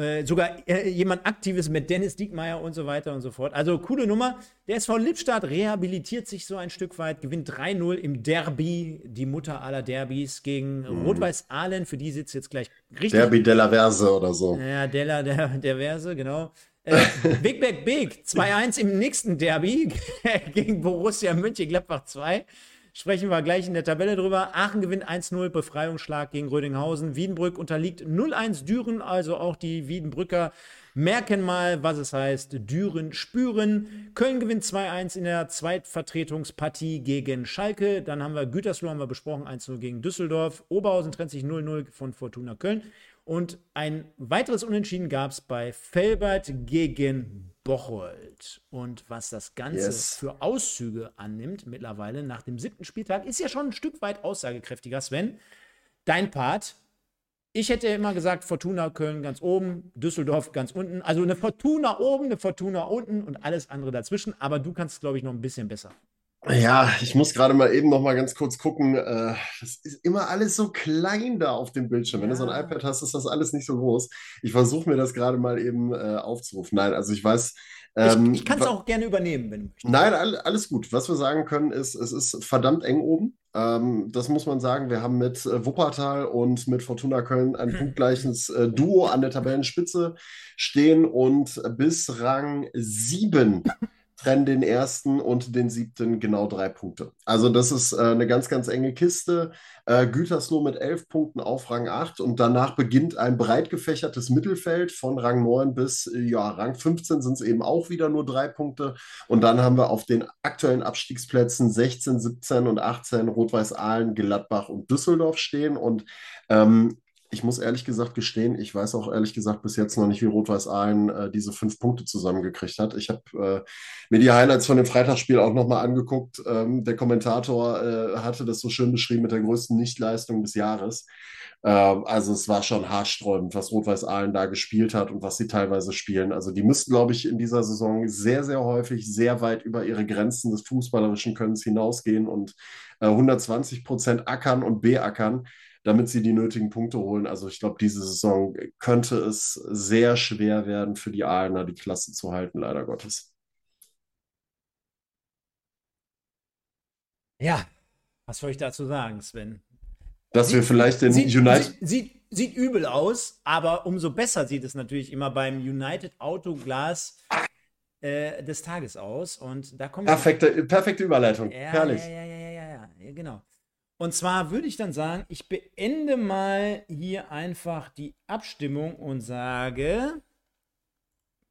Äh, sogar äh, jemand Aktives mit Dennis Diekmeyer und so weiter und so fort. Also coole Nummer. Der SV Lippstadt rehabilitiert sich so ein Stück weit, gewinnt 3-0 im Derby, die Mutter aller Derbys gegen mhm. Rot-Weiß Ahlen. Für die sitzt jetzt gleich richtig. Derby della Verse oder so. Ja, Della der, der Verse, genau. Äh, Big Back Big, 2-1 im nächsten Derby gegen Borussia Mönchengladbach 2. Sprechen wir gleich in der Tabelle drüber. Aachen gewinnt 1-0, Befreiungsschlag gegen Rödinghausen. Wiedenbrück unterliegt 0-1 Düren, also auch die Wiedenbrücker merken mal, was es heißt, Düren spüren. Köln gewinnt 2-1 in der Zweitvertretungspartie gegen Schalke. Dann haben wir Gütersloh, haben wir besprochen, 1-0 gegen Düsseldorf. Oberhausen trennt sich 0-0 von Fortuna Köln. Und ein weiteres Unentschieden gab es bei Felbert gegen Bocholt. Und was das Ganze yes. für Auszüge annimmt, mittlerweile nach dem siebten Spieltag, ist ja schon ein Stück weit aussagekräftiger, Sven. Dein Part. Ich hätte immer gesagt, Fortuna Köln ganz oben, Düsseldorf ganz unten. Also eine Fortuna oben, eine Fortuna unten und alles andere dazwischen. Aber du kannst, glaube ich, noch ein bisschen besser. Ja, ich muss gerade mal eben noch mal ganz kurz gucken. Äh, das ist immer alles so klein da auf dem Bildschirm. Wenn du so ein iPad hast, ist das alles nicht so groß. Ich versuche mir das gerade mal eben äh, aufzurufen. Nein, also ich weiß. Ähm, ich, ich kann es auch gerne übernehmen, wenn du möchtest. Nein, alles gut. Was wir sagen können, ist, es ist verdammt eng oben. Ähm, das muss man sagen. Wir haben mit äh, Wuppertal und mit Fortuna Köln ein punktgleiches äh, Duo an der Tabellenspitze stehen und bis Rang 7 trennen den ersten und den siebten genau drei Punkte. Also das ist äh, eine ganz, ganz enge Kiste. Äh, Gütersloh mit elf Punkten auf Rang 8 und danach beginnt ein breit gefächertes Mittelfeld von Rang 9 bis ja, Rang 15 sind es eben auch wieder nur drei Punkte. Und dann haben wir auf den aktuellen Abstiegsplätzen 16, 17 und 18 Rot-Weiß Aalen, Gladbach und Düsseldorf stehen. Und ähm, ich muss ehrlich gesagt gestehen, ich weiß auch ehrlich gesagt bis jetzt noch nicht, wie Rot-Weiß Aalen äh, diese fünf Punkte zusammengekriegt hat. Ich habe äh, mir die Highlights von dem Freitagsspiel auch nochmal angeguckt. Ähm, der Kommentator äh, hatte das so schön beschrieben mit der größten Nichtleistung des Jahres. Ähm, also es war schon haarsträubend, was Rot-Weiß Aalen da gespielt hat und was sie teilweise spielen. Also die müssten, glaube ich, in dieser Saison sehr, sehr häufig sehr weit über ihre Grenzen des fußballerischen Könnens hinausgehen und 120 äh, Prozent ackern und beackern damit sie die nötigen Punkte holen. Also ich glaube, diese Saison könnte es sehr schwer werden für die Aalener, die Klasse zu halten, leider Gottes. Ja, was soll ich dazu sagen, Sven? Dass sieht, wir vielleicht den sieht, United. Sieht, sieht, übel aus, aber umso besser sieht es natürlich immer beim United Autoglas äh, des Tages aus. Und da kommt. Perfekte, perfekte Überleitung. Ja, Herrlich. Ja, ja, ja, ja, ja, genau. Und zwar würde ich dann sagen, ich beende mal hier einfach die Abstimmung und sage,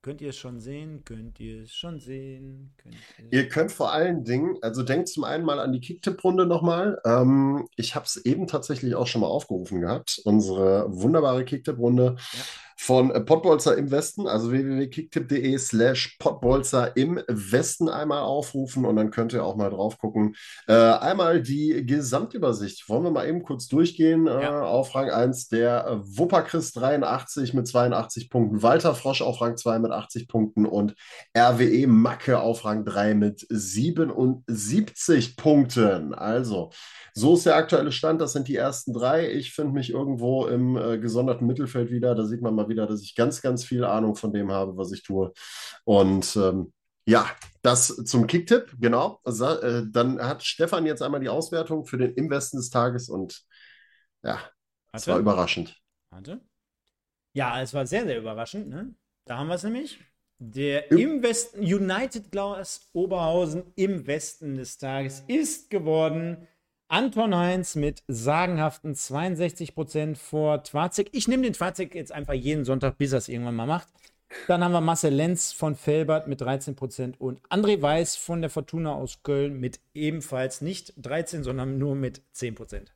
Könnt ihr es schon sehen? Könnt ihr es schon sehen? Könnt ihr, ihr, könnt vor allen Dingen, also denkt zum einen mal an die Kicktipp-Runde nochmal. Ähm, ich habe es eben tatsächlich auch schon mal aufgerufen gehabt. Unsere wunderbare Kicktipp-Runde. Ja von Pottbolzer im Westen, also www.kicktipp.de slash Pottbolzer im Westen einmal aufrufen und dann könnt ihr auch mal drauf gucken. Äh, einmal die Gesamtübersicht. Wollen wir mal eben kurz durchgehen. Äh, ja. auf Rang 1 der Wupperchris 83 mit 82 Punkten, Walter Frosch auf Rang 2 mit 80 Punkten und RWE Macke auf Rang 3 mit 77 Punkten. Also, so ist der aktuelle Stand. Das sind die ersten drei. Ich finde mich irgendwo im äh, gesonderten Mittelfeld wieder. Da sieht man mal wieder, dass ich ganz, ganz viel Ahnung von dem habe, was ich tue. Und ähm, ja, das zum Kicktipp, genau. Äh, dann hat Stefan jetzt einmal die Auswertung für den Im Westen des Tages und ja, es war überraschend. Warte. Ja, es war sehr, sehr überraschend. Ne? Da haben wir es nämlich. Der im Westen United Glass Oberhausen im Westen des Tages ist geworden Anton Heinz mit sagenhaften 62% vor Twarzig. Ich nehme den Twarzig jetzt einfach jeden Sonntag, bis er es irgendwann mal macht. Dann haben wir Marcel Lenz von Felbert mit 13% und André Weiß von der Fortuna aus Köln mit ebenfalls nicht 13, sondern nur mit 10%.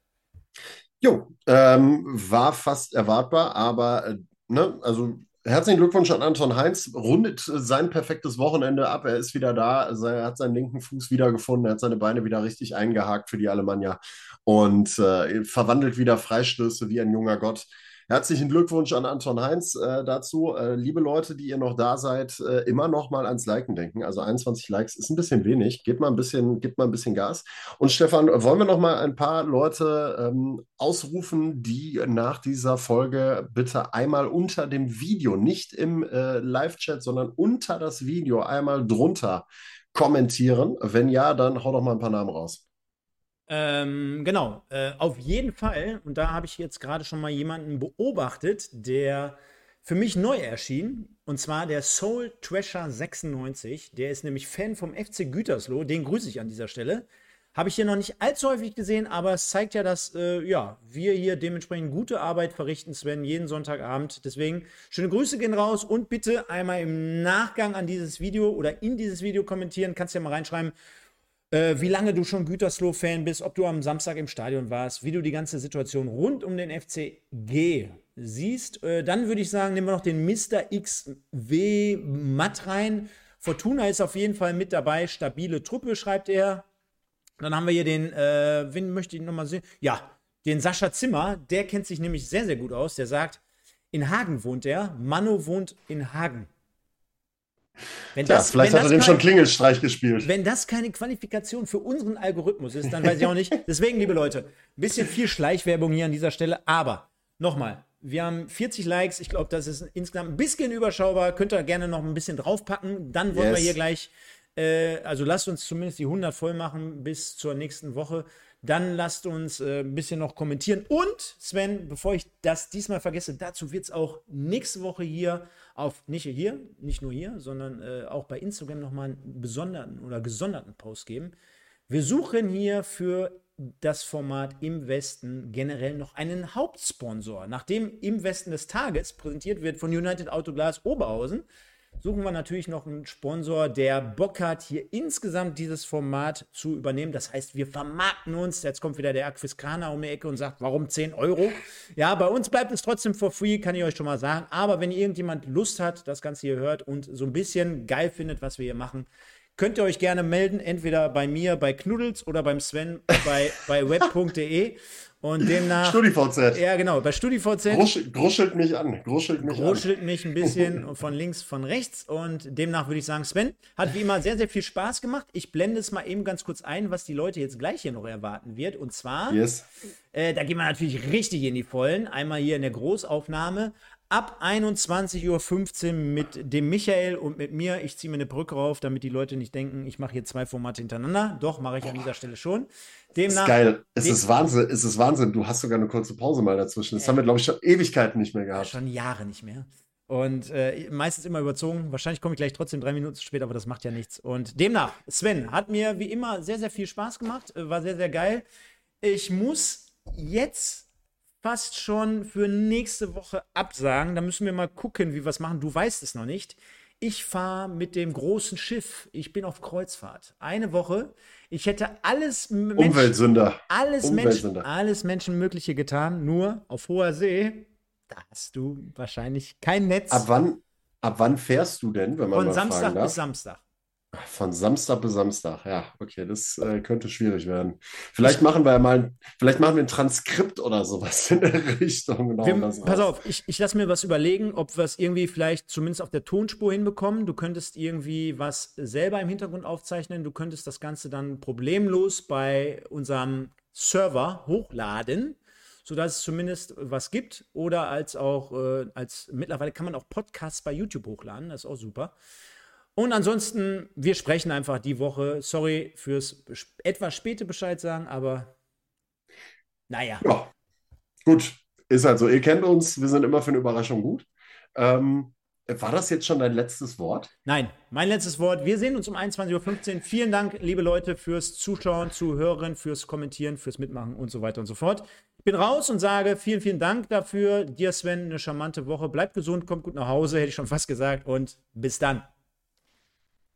Jo, ähm, war fast erwartbar, aber äh, ne, also herzlichen Glückwunsch an Anton Heinz. Rundet sein perfektes Wochenende ab. Er ist wieder da. Also er hat seinen linken Fuß wiedergefunden. Er hat seine Beine wieder richtig eingehakt für die Alemannia und äh, verwandelt wieder Freistöße wie ein junger Gott. Herzlichen Glückwunsch an Anton Heinz äh, dazu. Äh, liebe Leute, die ihr noch da seid, äh, immer noch mal ans Liken denken. Also 21 Likes ist ein bisschen wenig. Gebt mal ein bisschen, gebt mal ein bisschen Gas. Und Stefan, wollen wir noch mal ein paar Leute ähm, ausrufen, die nach dieser Folge bitte einmal unter dem Video, nicht im äh, Live-Chat, sondern unter das Video einmal drunter kommentieren? Wenn ja, dann hau doch mal ein paar Namen raus. Ähm, genau, äh, auf jeden Fall. Und da habe ich jetzt gerade schon mal jemanden beobachtet, der für mich neu erschien. Und zwar der Soul Trasher 96. Der ist nämlich Fan vom FC Gütersloh. Den grüße ich an dieser Stelle. Habe ich hier noch nicht allzu häufig gesehen, aber es zeigt ja, dass äh, ja, wir hier dementsprechend gute Arbeit verrichten, Sven, jeden Sonntagabend. Deswegen schöne Grüße gehen raus und bitte einmal im Nachgang an dieses Video oder in dieses Video kommentieren. Kannst ja mal reinschreiben, äh, wie lange du schon Gütersloh-Fan bist, ob du am Samstag im Stadion warst, wie du die ganze Situation rund um den FCG siehst. Äh, dann würde ich sagen, nehmen wir noch den Mr. XW Matt rein. Fortuna ist auf jeden Fall mit dabei. Stabile Truppe, schreibt er. Dann haben wir hier den, äh, wen möchte ich nochmal sehen? Ja, den Sascha Zimmer. Der kennt sich nämlich sehr, sehr gut aus. Der sagt, in Hagen wohnt er. Mano wohnt in Hagen. Wenn das, ja, vielleicht hat er dem schon Klingelstreich gespielt. Wenn das keine Qualifikation für unseren Algorithmus ist, dann weiß ich auch nicht. Deswegen, liebe Leute, ein bisschen viel Schleichwerbung hier an dieser Stelle. Aber nochmal, wir haben 40 Likes. Ich glaube, das ist insgesamt ein bisschen überschaubar. Könnt ihr gerne noch ein bisschen draufpacken. Dann wollen yes. wir hier gleich, äh, also lasst uns zumindest die 100 voll machen bis zur nächsten Woche. Dann lasst uns äh, ein bisschen noch kommentieren. Und Sven, bevor ich das diesmal vergesse, dazu wird es auch nächste Woche hier auf, nicht hier, nicht nur hier, sondern äh, auch bei Instagram nochmal einen besonderen oder gesonderten Post geben. Wir suchen hier für das Format im Westen generell noch einen Hauptsponsor. Nachdem im Westen des Tages präsentiert wird von United Autoglas Oberhausen, suchen wir natürlich noch einen Sponsor, der Bock hat, hier insgesamt dieses Format zu übernehmen. Das heißt, wir vermarkten uns. Jetzt kommt wieder der Aquiskaner um die Ecke und sagt, warum 10 Euro? Ja, bei uns bleibt es trotzdem for free, kann ich euch schon mal sagen. Aber wenn irgendjemand Lust hat, das Ganze hier hört und so ein bisschen geil findet, was wir hier machen, könnt ihr euch gerne melden, entweder bei mir, bei Knuddels oder beim Sven bei, bei web.de. Und demnach. StudiVZ. Ja, genau, bei StudiVZ. Gruschelt, gruschelt mich an. Gruschelt mich gruschelt an. mich ein bisschen von links, von rechts. Und demnach würde ich sagen, Sven hat wie immer sehr, sehr viel Spaß gemacht. Ich blende es mal eben ganz kurz ein, was die Leute jetzt gleich hier noch erwarten wird. Und zwar, yes. äh, da gehen wir natürlich richtig in die Vollen. Einmal hier in der Großaufnahme ab 21.15 Uhr mit dem Michael und mit mir. Ich ziehe mir eine Brücke rauf, damit die Leute nicht denken, ich mache hier zwei Formate hintereinander. Doch, mache ich an dieser Stelle schon. Demnach, ist geil. Es ist Wahnsinn. Es ist Wahnsinn. Du hast sogar eine kurze Pause mal dazwischen. Das ja. haben wir, glaube ich, schon Ewigkeiten nicht mehr gehabt. Schon Jahre nicht mehr. Und äh, meistens immer überzogen. Wahrscheinlich komme ich gleich trotzdem drei Minuten zu spät, aber das macht ja nichts. Und demnach, Sven, hat mir wie immer sehr, sehr viel Spaß gemacht. Äh, war sehr, sehr geil. Ich muss jetzt fast schon für nächste Woche absagen. Da müssen wir mal gucken, wie wir es machen. Du weißt es noch nicht. Ich fahre mit dem großen Schiff. Ich bin auf Kreuzfahrt. Eine Woche. Ich hätte alles Menschen, Umweltsünder. Alles Umweltsünder. Menschen, alles Menschenmögliche getan. Nur auf hoher See, da hast du wahrscheinlich kein Netz. Ab wann, ab wann fährst du denn, wenn man Von Samstag bis Samstag. Von Samstag bis Samstag, ja, okay, das äh, könnte schwierig werden. Vielleicht machen wir ja mal, vielleicht machen wir ein Transkript oder sowas in der Richtung. Genau wir, pass auf, ich, ich lasse mir was überlegen, ob wir es irgendwie vielleicht zumindest auf der Tonspur hinbekommen. Du könntest irgendwie was selber im Hintergrund aufzeichnen. Du könntest das Ganze dann problemlos bei unserem Server hochladen, sodass es zumindest was gibt. Oder als auch, äh, als mittlerweile kann man auch Podcasts bei YouTube hochladen, das ist auch super. Und ansonsten, wir sprechen einfach die Woche. Sorry fürs etwas späte Bescheid sagen, aber naja. Ja, gut. Ist halt so. Ihr kennt uns, wir sind immer für eine Überraschung gut. Ähm, war das jetzt schon dein letztes Wort? Nein, mein letztes Wort. Wir sehen uns um 21.15 Uhr. Vielen Dank, liebe Leute, fürs Zuschauen, Zuhören, fürs Kommentieren, fürs Mitmachen und so weiter und so fort. Ich bin raus und sage vielen, vielen Dank dafür. Dir, Sven, eine charmante Woche. Bleibt gesund, kommt gut nach Hause, hätte ich schon fast gesagt. Und bis dann.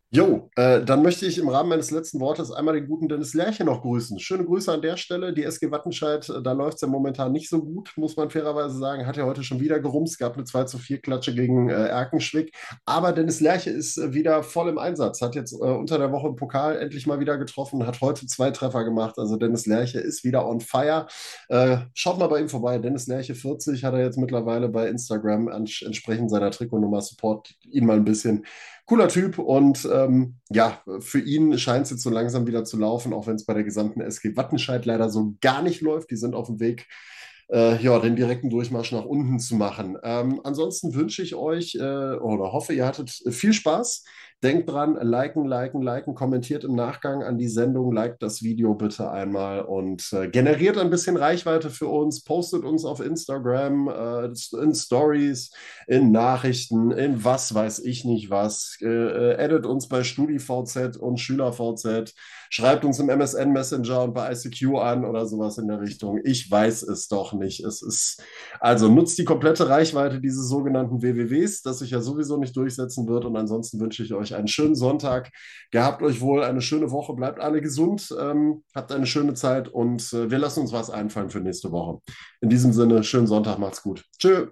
Jo, äh, dann möchte ich im Rahmen meines letzten Wortes einmal den guten Dennis Lerche noch grüßen. Schöne Grüße an der Stelle. Die SG Wattenscheid, äh, da läuft es ja momentan nicht so gut, muss man fairerweise sagen. Hat ja heute schon wieder gerumst, gab eine 2 zu 4 Klatsche gegen äh, Erkenschwick. Aber Dennis Lerche ist äh, wieder voll im Einsatz, hat jetzt äh, unter der Woche im Pokal endlich mal wieder getroffen, hat heute zwei Treffer gemacht. Also Dennis Lerche ist wieder on fire. Äh, schaut mal bei ihm vorbei. Dennis Lerche 40 hat er jetzt mittlerweile bei Instagram entsprechend seiner Trikotnummer. Support ihn mal ein bisschen cooler Typ und ähm, ja, für ihn scheint es jetzt so langsam wieder zu laufen, auch wenn es bei der gesamten SG Wattenscheid leider so gar nicht läuft. Die sind auf dem Weg, äh, ja, den direkten Durchmarsch nach unten zu machen. Ähm, ansonsten wünsche ich euch äh, oder hoffe, ihr hattet viel Spaß. Denkt dran, liken, liken, liken, kommentiert im Nachgang an die Sendung, liked das Video bitte einmal und äh, generiert ein bisschen Reichweite für uns, postet uns auf Instagram, äh, in Stories, in Nachrichten, in was weiß ich nicht was, äh, äh addet uns bei StudiVZ und SchülerVZ, schreibt uns im MSN Messenger und bei ICQ an oder sowas in der Richtung. Ich weiß es doch nicht. Es ist, also nutzt die komplette Reichweite dieses sogenannten WWWs, das sich ja sowieso nicht durchsetzen wird und ansonsten wünsche ich euch euch einen schönen Sonntag. Gehabt euch wohl eine schöne Woche. Bleibt alle gesund. Ähm, habt eine schöne Zeit und äh, wir lassen uns was einfallen für nächste Woche. In diesem Sinne, schönen Sonntag. Macht's gut. Tschö.